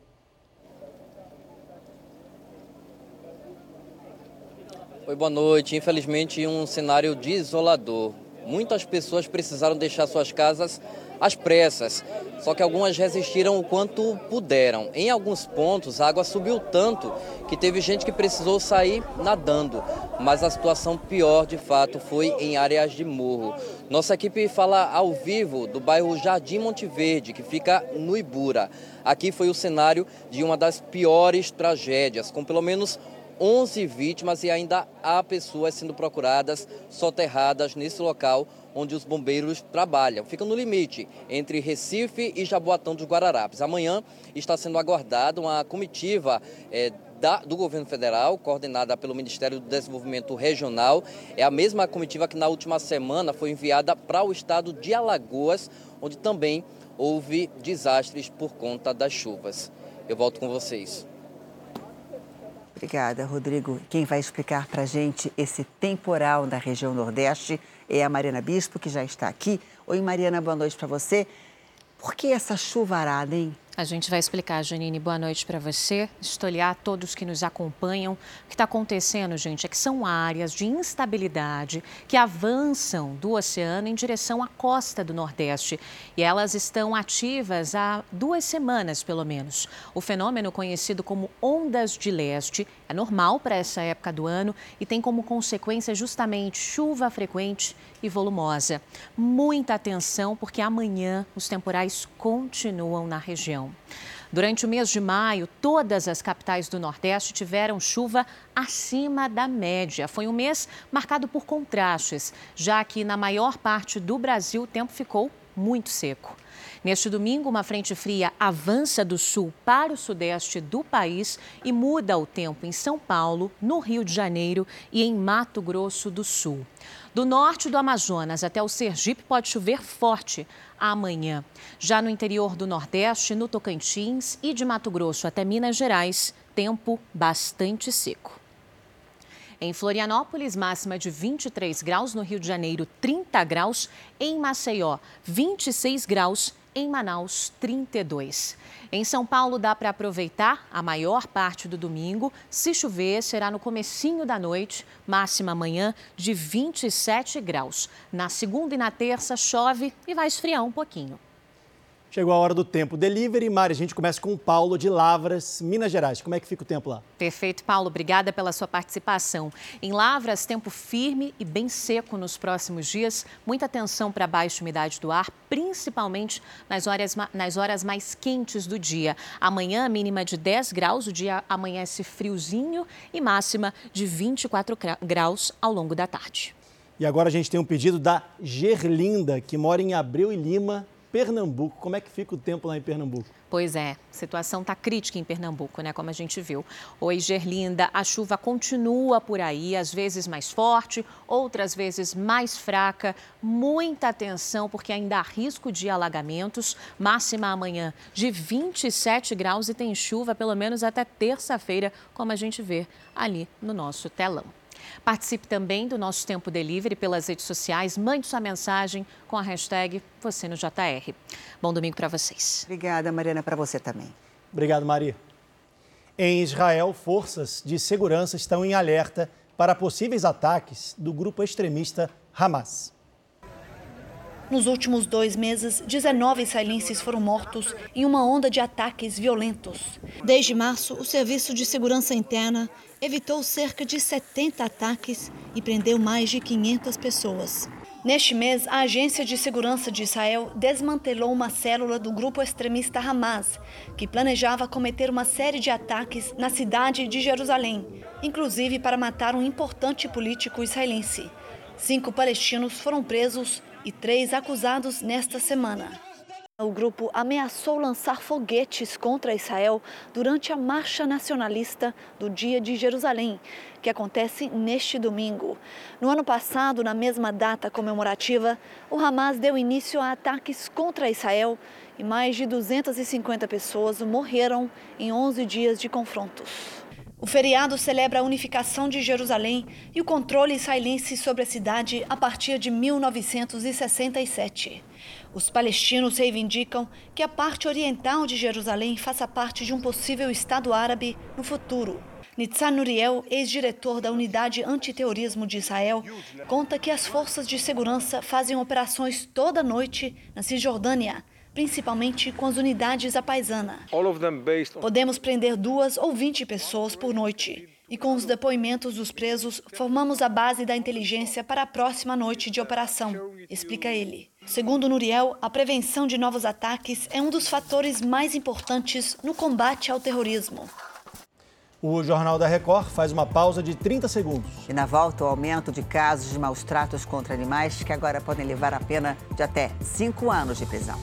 Oi, boa noite. Infelizmente, um cenário desolador. Muitas pessoas precisaram deixar suas casas às pressas, só que algumas resistiram o quanto puderam. Em alguns pontos, a água subiu tanto que teve gente que precisou sair nadando, mas a situação pior, de fato, foi em áreas de morro. Nossa equipe fala ao vivo do bairro Jardim Monte Verde, que fica no Ibura. Aqui foi o cenário de uma das piores tragédias, com pelo menos 11 vítimas e ainda há pessoas sendo procuradas soterradas nesse local onde os bombeiros trabalham. Fica no limite entre Recife e Jaboatão dos Guararapes. Amanhã está sendo aguardada uma comitiva é, da, do governo federal, coordenada pelo Ministério do Desenvolvimento Regional. É a mesma comitiva que na última semana foi enviada para o estado de Alagoas, onde também houve desastres por conta das chuvas. Eu volto com vocês. Obrigada, Rodrigo. Quem vai explicar para a gente esse temporal da região Nordeste é a Mariana Bispo, que já está aqui. Oi, Mariana, boa noite para você. Por que essa chuvarada, hein? A gente vai explicar, Janine. Boa noite para você. Estolhar todos que nos acompanham. O que está acontecendo, gente, é que são áreas de instabilidade que avançam do oceano em direção à costa do Nordeste. E elas estão ativas há duas semanas, pelo menos. O fenômeno, conhecido como ondas de leste, é normal para essa época do ano e tem como consequência justamente chuva frequente e volumosa. Muita atenção, porque amanhã os temporais continuam na região. Durante o mês de maio, todas as capitais do Nordeste tiveram chuva acima da média. Foi um mês marcado por contrastes, já que na maior parte do Brasil o tempo ficou muito seco. Neste domingo, uma frente fria avança do sul para o sudeste do país e muda o tempo em São Paulo, no Rio de Janeiro e em Mato Grosso do Sul. Do norte do Amazonas até o Sergipe pode chover forte amanhã. Já no interior do Nordeste, no Tocantins e de Mato Grosso até Minas Gerais, tempo bastante seco. Em Florianópolis, máxima de 23 graus, no Rio de Janeiro, 30 graus, em Maceió, 26 graus em Manaus, 32. Em São Paulo dá para aproveitar a maior parte do domingo. Se chover, será no comecinho da noite, máxima amanhã de 27 graus. Na segunda e na terça chove e vai esfriar um pouquinho. Chegou a hora do tempo delivery. Mari, a gente começa com o Paulo de Lavras, Minas Gerais. Como é que fica o tempo lá? Perfeito, Paulo. Obrigada pela sua participação. Em Lavras, tempo firme e bem seco nos próximos dias. Muita atenção para a baixa umidade do ar, principalmente nas horas, nas horas mais quentes do dia. Amanhã, mínima de 10 graus, o dia amanhece friozinho e máxima de 24 graus ao longo da tarde. E agora a gente tem um pedido da Gerlinda, que mora em Abreu e Lima, Pernambuco. Como é que fica o tempo lá em Pernambuco? Pois é, a situação está crítica em Pernambuco, né? Como a gente viu. Oi, Gerlinda, a chuva continua por aí, às vezes mais forte, outras vezes mais fraca. Muita atenção, porque ainda há risco de alagamentos. Máxima amanhã de 27 graus e tem chuva pelo menos até terça-feira, como a gente vê ali no nosso telão. Participe também do nosso Tempo Delivery pelas redes sociais. Mande sua mensagem com a hashtag você no JR. Bom domingo para vocês. Obrigada, Mariana, para você também. Obrigado, Maria. Em Israel, forças de segurança estão em alerta para possíveis ataques do grupo extremista Hamas. Nos últimos dois meses, 19 israelenses foram mortos em uma onda de ataques violentos. Desde março, o Serviço de Segurança Interna evitou cerca de 70 ataques e prendeu mais de 500 pessoas. Neste mês, a Agência de Segurança de Israel desmantelou uma célula do grupo extremista Hamas, que planejava cometer uma série de ataques na cidade de Jerusalém, inclusive para matar um importante político israelense. Cinco palestinos foram presos e três acusados nesta semana. O grupo ameaçou lançar foguetes contra Israel durante a marcha nacionalista do Dia de Jerusalém, que acontece neste domingo. No ano passado, na mesma data comemorativa, o Hamas deu início a ataques contra Israel e mais de 250 pessoas morreram em 11 dias de confrontos. O feriado celebra a unificação de Jerusalém e o controle israelense sobre a cidade a partir de 1967. Os palestinos reivindicam que a parte oriental de Jerusalém faça parte de um possível Estado árabe no futuro. Nitzan Nuriel, ex-diretor da Unidade Antiterrorismo de Israel, conta que as forças de segurança fazem operações toda noite na Cisjordânia, principalmente com as unidades à paisana. Podemos prender duas ou vinte pessoas por noite. E com os depoimentos dos presos, formamos a base da inteligência para a próxima noite de operação, explica ele. Segundo Nuriel, a prevenção de novos ataques é um dos fatores mais importantes no combate ao terrorismo. O Jornal da Record faz uma pausa de 30 segundos. E na volta, o aumento de casos de maus tratos contra animais, que agora podem levar a pena de até cinco anos de prisão.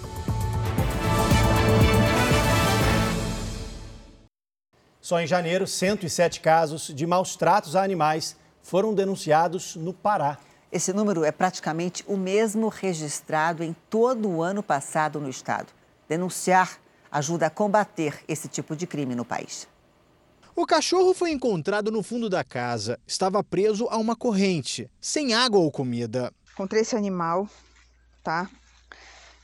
Só em janeiro, 107 casos de maus tratos a animais foram denunciados no Pará. Esse número é praticamente o mesmo registrado em todo o ano passado no estado. Denunciar ajuda a combater esse tipo de crime no país. O cachorro foi encontrado no fundo da casa. Estava preso a uma corrente, sem água ou comida. Encontrei esse animal, tá?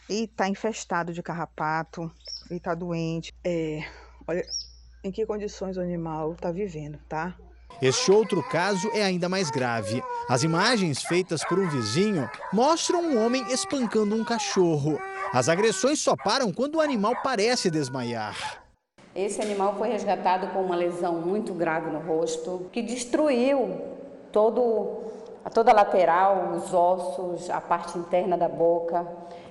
E tá infestado de carrapato, ele tá doente. É, olha, em que condições o animal está vivendo, tá? Este outro caso é ainda mais grave. As imagens feitas por um vizinho mostram um homem espancando um cachorro. As agressões só param quando o animal parece desmaiar. Esse animal foi resgatado com uma lesão muito grave no rosto, que destruiu todo, toda a lateral, os ossos, a parte interna da boca.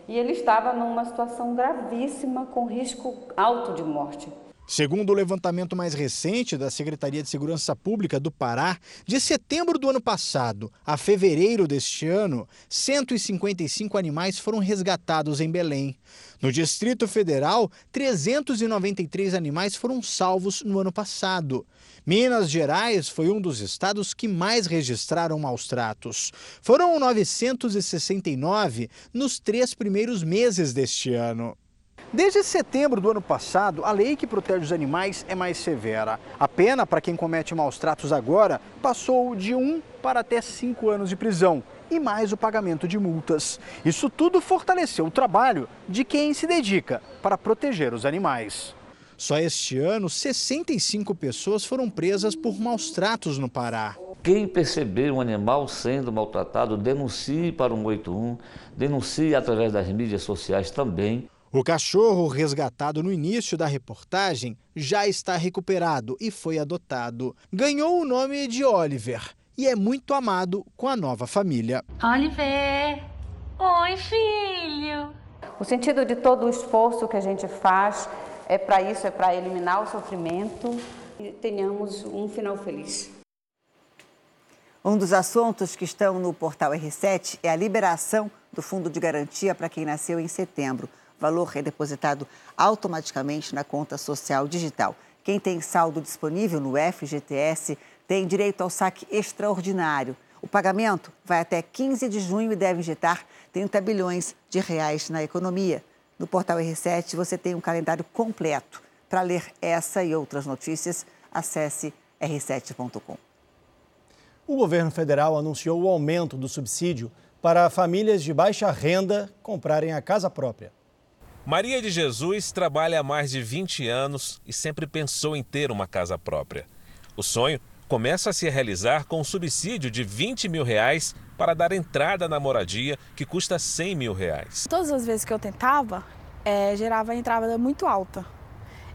E ele estava numa situação gravíssima, com risco alto de morte. Segundo o levantamento mais recente da Secretaria de Segurança Pública do Pará, de setembro do ano passado a fevereiro deste ano, 155 animais foram resgatados em Belém. No Distrito Federal, 393 animais foram salvos no ano passado. Minas Gerais foi um dos estados que mais registraram maus tratos. Foram 969 nos três primeiros meses deste ano. Desde setembro do ano passado, a lei que protege os animais é mais severa. A pena para quem comete maus tratos agora passou de um para até cinco anos de prisão e mais o pagamento de multas. Isso tudo fortaleceu o trabalho de quem se dedica para proteger os animais. Só este ano, 65 pessoas foram presas por maus tratos no Pará. Quem perceber um animal sendo maltratado, denuncie para o 181, denuncie através das mídias sociais também. O cachorro resgatado no início da reportagem já está recuperado e foi adotado. Ganhou o nome de Oliver e é muito amado com a nova família. Oliver! Oi, filho! O sentido de todo o esforço que a gente faz é para isso, é para eliminar o sofrimento e tenhamos um final feliz. Um dos assuntos que estão no portal R7 é a liberação do fundo de garantia para quem nasceu em setembro valor é depositado automaticamente na conta social digital. Quem tem saldo disponível no FGTS tem direito ao saque extraordinário. O pagamento vai até 15 de junho e deve injetar 30 bilhões de reais na economia. No portal R7 você tem um calendário completo. Para ler essa e outras notícias, acesse r7.com. O governo federal anunciou o aumento do subsídio para famílias de baixa renda comprarem a casa própria. Maria de Jesus trabalha há mais de 20 anos e sempre pensou em ter uma casa própria. O sonho começa a se realizar com um subsídio de 20 mil reais para dar entrada na moradia, que custa 100 mil reais. Todas as vezes que eu tentava, é, gerava entrada muito alta.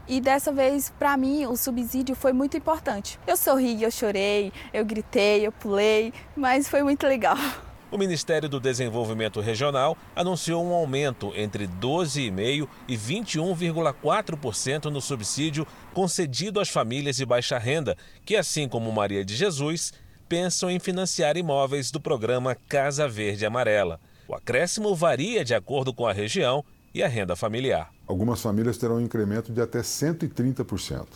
E dessa vez, para mim, o subsídio foi muito importante. Eu sorri, eu chorei, eu gritei, eu pulei, mas foi muito legal. O Ministério do Desenvolvimento Regional anunciou um aumento entre 12,5% e 21,4% no subsídio concedido às famílias de baixa renda, que, assim como Maria de Jesus, pensam em financiar imóveis do programa Casa Verde Amarela. O acréscimo varia de acordo com a região e a renda familiar. Algumas famílias terão um incremento de até 130%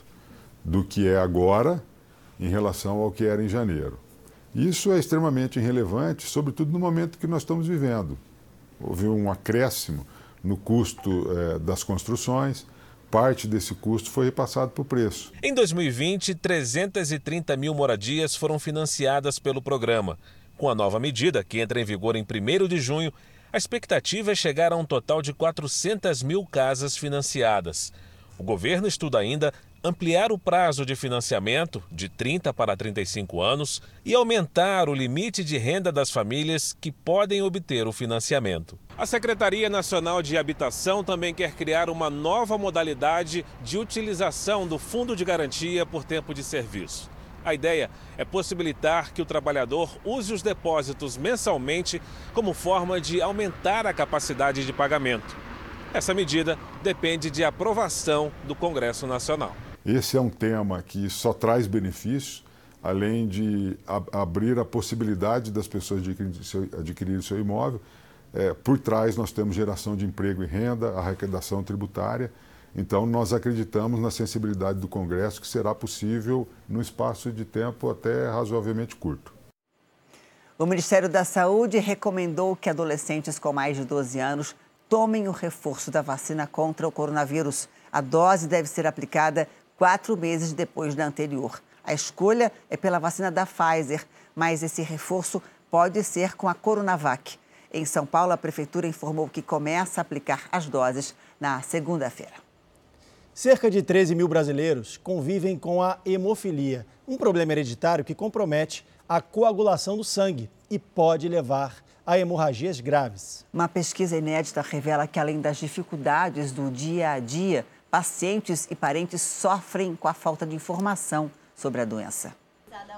do que é agora em relação ao que era em janeiro. Isso é extremamente relevante, sobretudo no momento que nós estamos vivendo. Houve um acréscimo no custo eh, das construções, parte desse custo foi repassado para o preço. Em 2020, 330 mil moradias foram financiadas pelo programa. Com a nova medida, que entra em vigor em 1 de junho, a expectativa é chegar a um total de 400 mil casas financiadas. O governo estuda ainda ampliar o prazo de financiamento de 30 para 35 anos e aumentar o limite de renda das famílias que podem obter o financiamento. A Secretaria Nacional de Habitação também quer criar uma nova modalidade de utilização do Fundo de Garantia por Tempo de Serviço. A ideia é possibilitar que o trabalhador use os depósitos mensalmente como forma de aumentar a capacidade de pagamento. Essa medida depende de aprovação do Congresso Nacional. Esse é um tema que só traz benefícios, além de abrir a possibilidade das pessoas adquirirem seu, seu imóvel. É, por trás, nós temos geração de emprego e renda, arrecadação tributária. Então, nós acreditamos na sensibilidade do Congresso que será possível num espaço de tempo até razoavelmente curto. O Ministério da Saúde recomendou que adolescentes com mais de 12 anos tomem o reforço da vacina contra o coronavírus. A dose deve ser aplicada quatro meses depois da anterior. A escolha é pela vacina da Pfizer, mas esse reforço pode ser com a Coronavac. Em São Paulo, a Prefeitura informou que começa a aplicar as doses na segunda-feira. Cerca de 13 mil brasileiros convivem com a hemofilia, um problema hereditário que compromete a coagulação do sangue e pode levar a hemorragias graves. Uma pesquisa inédita revela que, além das dificuldades do dia a dia, pacientes e parentes sofrem com a falta de informação sobre a doença.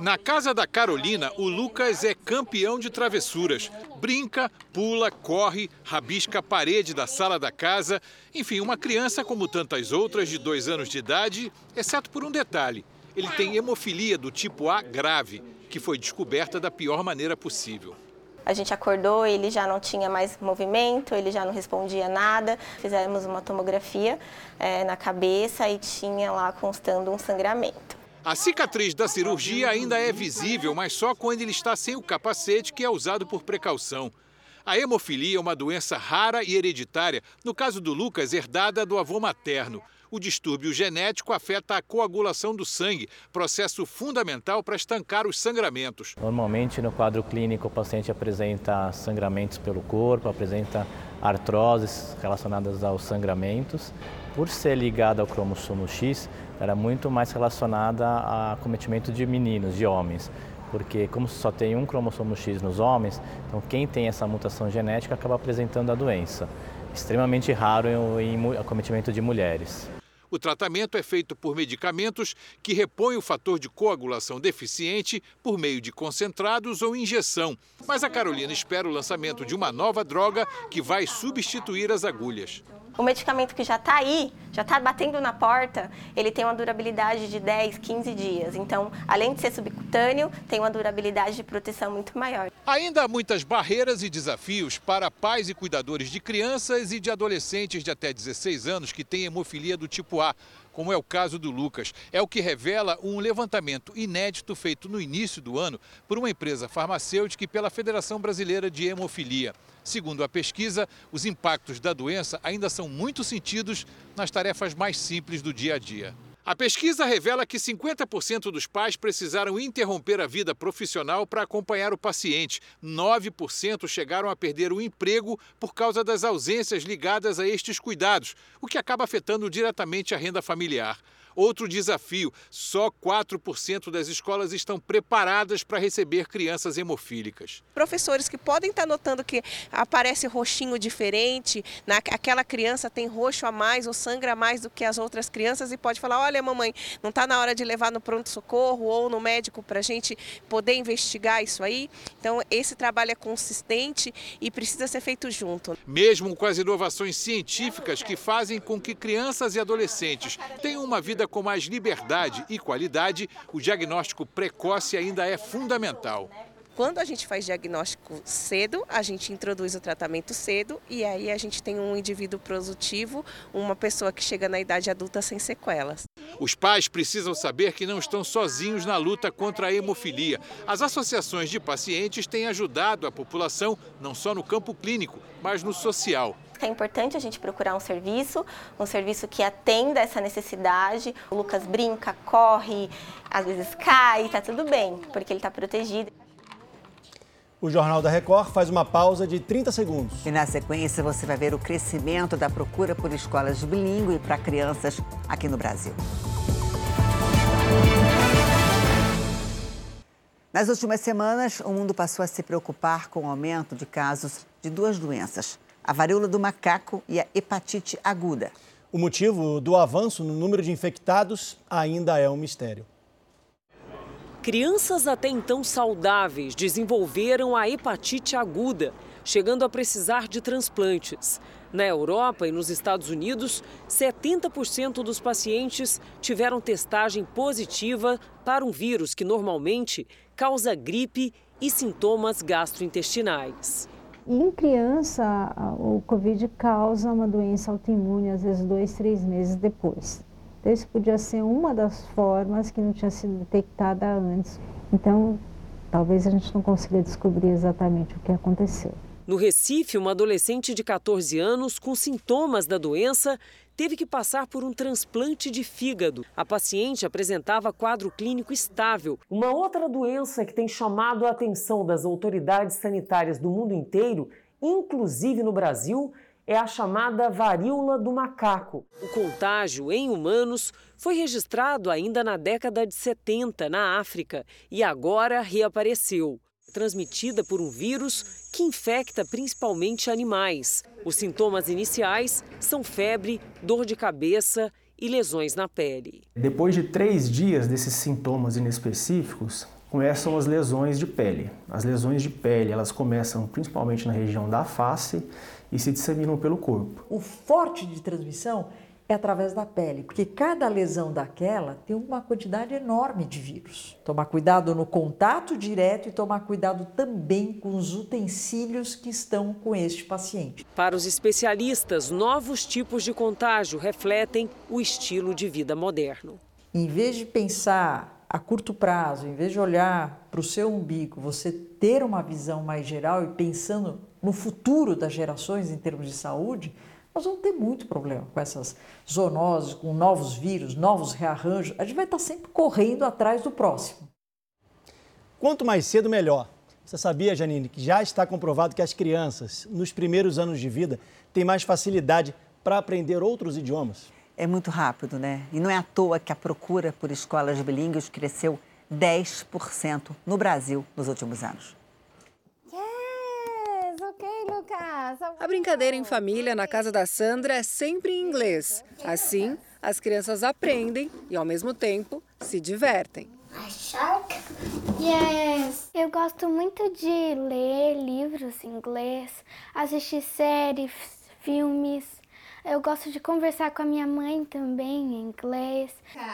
Na casa da Carolina, o Lucas é campeão de travessuras. Brinca, pula, corre, rabisca a parede da sala da casa. Enfim, uma criança como tantas outras de dois anos de idade, exceto por um detalhe: ele tem hemofilia do tipo A grave, que foi descoberta da pior maneira possível. A gente acordou, ele já não tinha mais movimento, ele já não respondia nada. Fizemos uma tomografia é, na cabeça e tinha lá constando um sangramento. A cicatriz da cirurgia ainda é visível, mas só quando ele está sem o capacete, que é usado por precaução. A hemofilia é uma doença rara e hereditária, no caso do Lucas, herdada do avô materno. O distúrbio genético afeta a coagulação do sangue, processo fundamental para estancar os sangramentos. Normalmente, no quadro clínico, o paciente apresenta sangramentos pelo corpo, apresenta artroses relacionadas aos sangramentos. Por ser ligada ao cromossomo X, era muito mais relacionada a cometimento de meninos, de homens porque como só tem um cromossomo X nos homens, então quem tem essa mutação genética acaba apresentando a doença. Extremamente raro em, acometimento de mulheres. O tratamento é feito por medicamentos que repõem o fator de coagulação deficiente por meio de concentrados ou injeção. Mas a Carolina espera o lançamento de uma nova droga que vai substituir as agulhas. O medicamento que já está aí, já está batendo na porta, ele tem uma durabilidade de 10, 15 dias. Então, além de ser subcutâneo, tem uma durabilidade de proteção muito maior. Ainda há muitas barreiras e desafios para pais e cuidadores de crianças e de adolescentes de até 16 anos que têm hemofilia do tipo A, como é o caso do Lucas. É o que revela um levantamento inédito feito no início do ano por uma empresa farmacêutica e pela Federação Brasileira de Hemofilia. Segundo a pesquisa, os impactos da doença ainda são muito sentidos nas tarefas mais simples do dia a dia. A pesquisa revela que 50% dos pais precisaram interromper a vida profissional para acompanhar o paciente. 9% chegaram a perder o emprego por causa das ausências ligadas a estes cuidados, o que acaba afetando diretamente a renda familiar. Outro desafio: só 4% das escolas estão preparadas para receber crianças hemofílicas. Professores que podem estar notando que aparece roxinho diferente, na, aquela criança tem roxo a mais ou sangra mais do que as outras crianças e pode falar: olha, mamãe, não está na hora de levar no pronto-socorro ou no médico para a gente poder investigar isso aí. Então, esse trabalho é consistente e precisa ser feito junto. Mesmo com as inovações científicas que fazem com que crianças e adolescentes tenham uma vida com mais liberdade e qualidade, o diagnóstico precoce ainda é fundamental. Quando a gente faz diagnóstico cedo, a gente introduz o tratamento cedo e aí a gente tem um indivíduo produtivo, uma pessoa que chega na idade adulta sem sequelas. Os pais precisam saber que não estão sozinhos na luta contra a hemofilia. As associações de pacientes têm ajudado a população não só no campo clínico, mas no social. É importante a gente procurar um serviço, um serviço que atenda essa necessidade. O Lucas brinca, corre, às vezes cai, tá tudo bem, porque ele está protegido. O Jornal da Record faz uma pausa de 30 segundos. E na sequência você vai ver o crescimento da procura por escolas bilíngue para crianças aqui no Brasil. Nas últimas semanas, o mundo passou a se preocupar com o aumento de casos de duas doenças, a varíola do macaco e a hepatite aguda. O motivo do avanço no número de infectados ainda é um mistério. Crianças até então saudáveis desenvolveram a hepatite aguda, chegando a precisar de transplantes. Na Europa e nos Estados Unidos, 70% dos pacientes tiveram testagem positiva para um vírus que normalmente causa gripe e sintomas gastrointestinais. Em criança, o Covid causa uma doença autoimune, às vezes dois, três meses depois. Então, isso podia ser uma das formas que não tinha sido detectada antes. Então, talvez a gente não consiga descobrir exatamente o que aconteceu. No Recife, uma adolescente de 14 anos com sintomas da doença teve que passar por um transplante de fígado. A paciente apresentava quadro clínico estável. Uma outra doença que tem chamado a atenção das autoridades sanitárias do mundo inteiro, inclusive no Brasil, é a chamada varíola do macaco. O contágio em humanos foi registrado ainda na década de 70 na África e agora reapareceu transmitida por um vírus que infecta principalmente animais. Os sintomas iniciais são febre, dor de cabeça e lesões na pele. Depois de três dias desses sintomas inespecíficos, começam as lesões de pele. As lesões de pele elas começam principalmente na região da face e se disseminam pelo corpo. O forte de transmissão é através da pele, porque cada lesão daquela tem uma quantidade enorme de vírus. Tomar cuidado no contato direto e tomar cuidado também com os utensílios que estão com este paciente. Para os especialistas, novos tipos de contágio refletem o estilo de vida moderno. Em vez de pensar a curto prazo, em vez de olhar para o seu umbigo, você ter uma visão mais geral e pensando no futuro das gerações em termos de saúde, nós vamos ter muito problema com essas zoonoses, com novos vírus, novos rearranjos. A gente vai estar sempre correndo atrás do próximo. Quanto mais cedo, melhor. Você sabia, Janine, que já está comprovado que as crianças, nos primeiros anos de vida, têm mais facilidade para aprender outros idiomas? É muito rápido, né? E não é à toa que a procura por escolas bilíngues cresceu 10% no Brasil nos últimos anos. A brincadeira em família na casa da Sandra é sempre em inglês. Assim, as crianças aprendem e, ao mesmo tempo, se divertem. Yes. Eu gosto muito de ler livros em inglês, assistir séries, filmes. Eu gosto de conversar com a minha mãe também em inglês.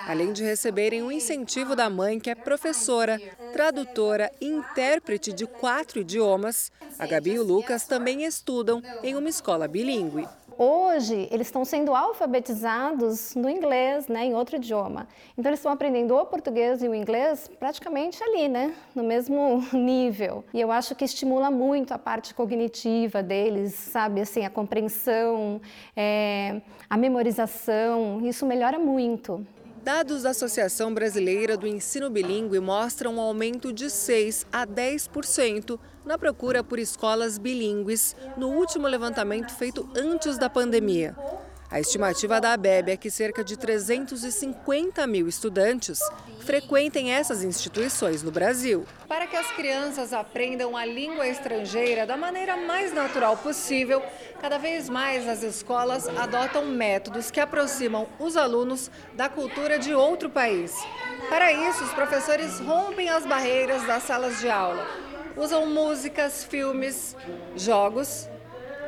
Além de receberem um incentivo da mãe, que é professora, tradutora e intérprete de quatro idiomas, a Gabi e o Lucas também estudam em uma escola bilíngue. Hoje, eles estão sendo alfabetizados no inglês, né, em outro idioma. Então, eles estão aprendendo o português e o inglês praticamente ali, né, no mesmo nível. E eu acho que estimula muito a parte cognitiva deles, sabe, assim, a compreensão, é, a memorização. Isso melhora muito. Dados da Associação Brasileira do Ensino Bilingue mostram um aumento de 6 a 10% na procura por escolas bilíngues no último levantamento feito antes da pandemia. A estimativa da ABEB é que cerca de 350 mil estudantes frequentem essas instituições no Brasil. Para que as crianças aprendam a língua estrangeira da maneira mais natural possível, cada vez mais as escolas adotam métodos que aproximam os alunos da cultura de outro país. Para isso, os professores rompem as barreiras das salas de aula. Usam músicas, filmes, jogos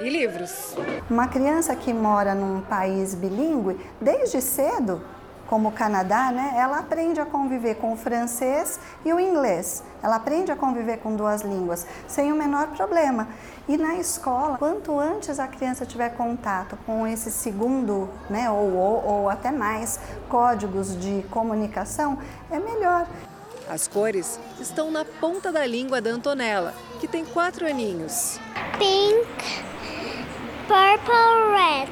e livros. Uma criança que mora num país bilíngue, desde cedo, como o Canadá, né, ela aprende a conviver com o francês e o inglês. Ela aprende a conviver com duas línguas sem o menor problema. E na escola, quanto antes a criança tiver contato com esse segundo, né, ou, ou, ou até mais códigos de comunicação, é melhor. As cores estão na ponta da língua da Antonella, que tem quatro aninhos. Pink, purple, red.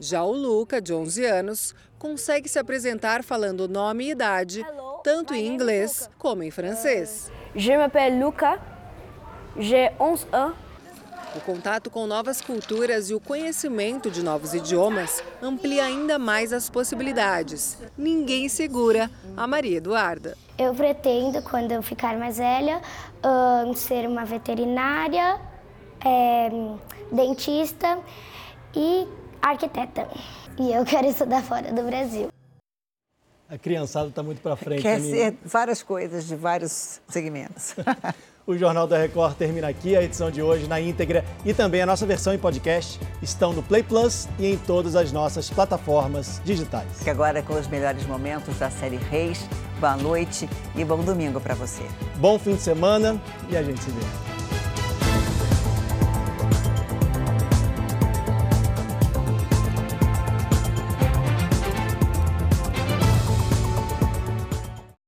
Já o Luca, de 11 anos, consegue se apresentar falando nome e idade, tanto em inglês como em francês. Je m'appelle Luca, j'ai 11 ans. O contato com novas culturas e o conhecimento de novos idiomas amplia ainda mais as possibilidades. Ninguém segura a Maria Eduarda. Eu pretendo, quando eu ficar mais velha, uh, ser uma veterinária, é, dentista e arquiteta. E eu quero estudar fora do Brasil. A criançada está muito para frente. Quer ser várias coisas de vários segmentos. O Jornal da Record termina aqui. A edição de hoje na íntegra e também a nossa versão em podcast estão no Play Plus e em todas as nossas plataformas digitais. Que agora com os melhores momentos da série Reis. Boa noite e bom domingo para você. Bom fim de semana e a gente se vê.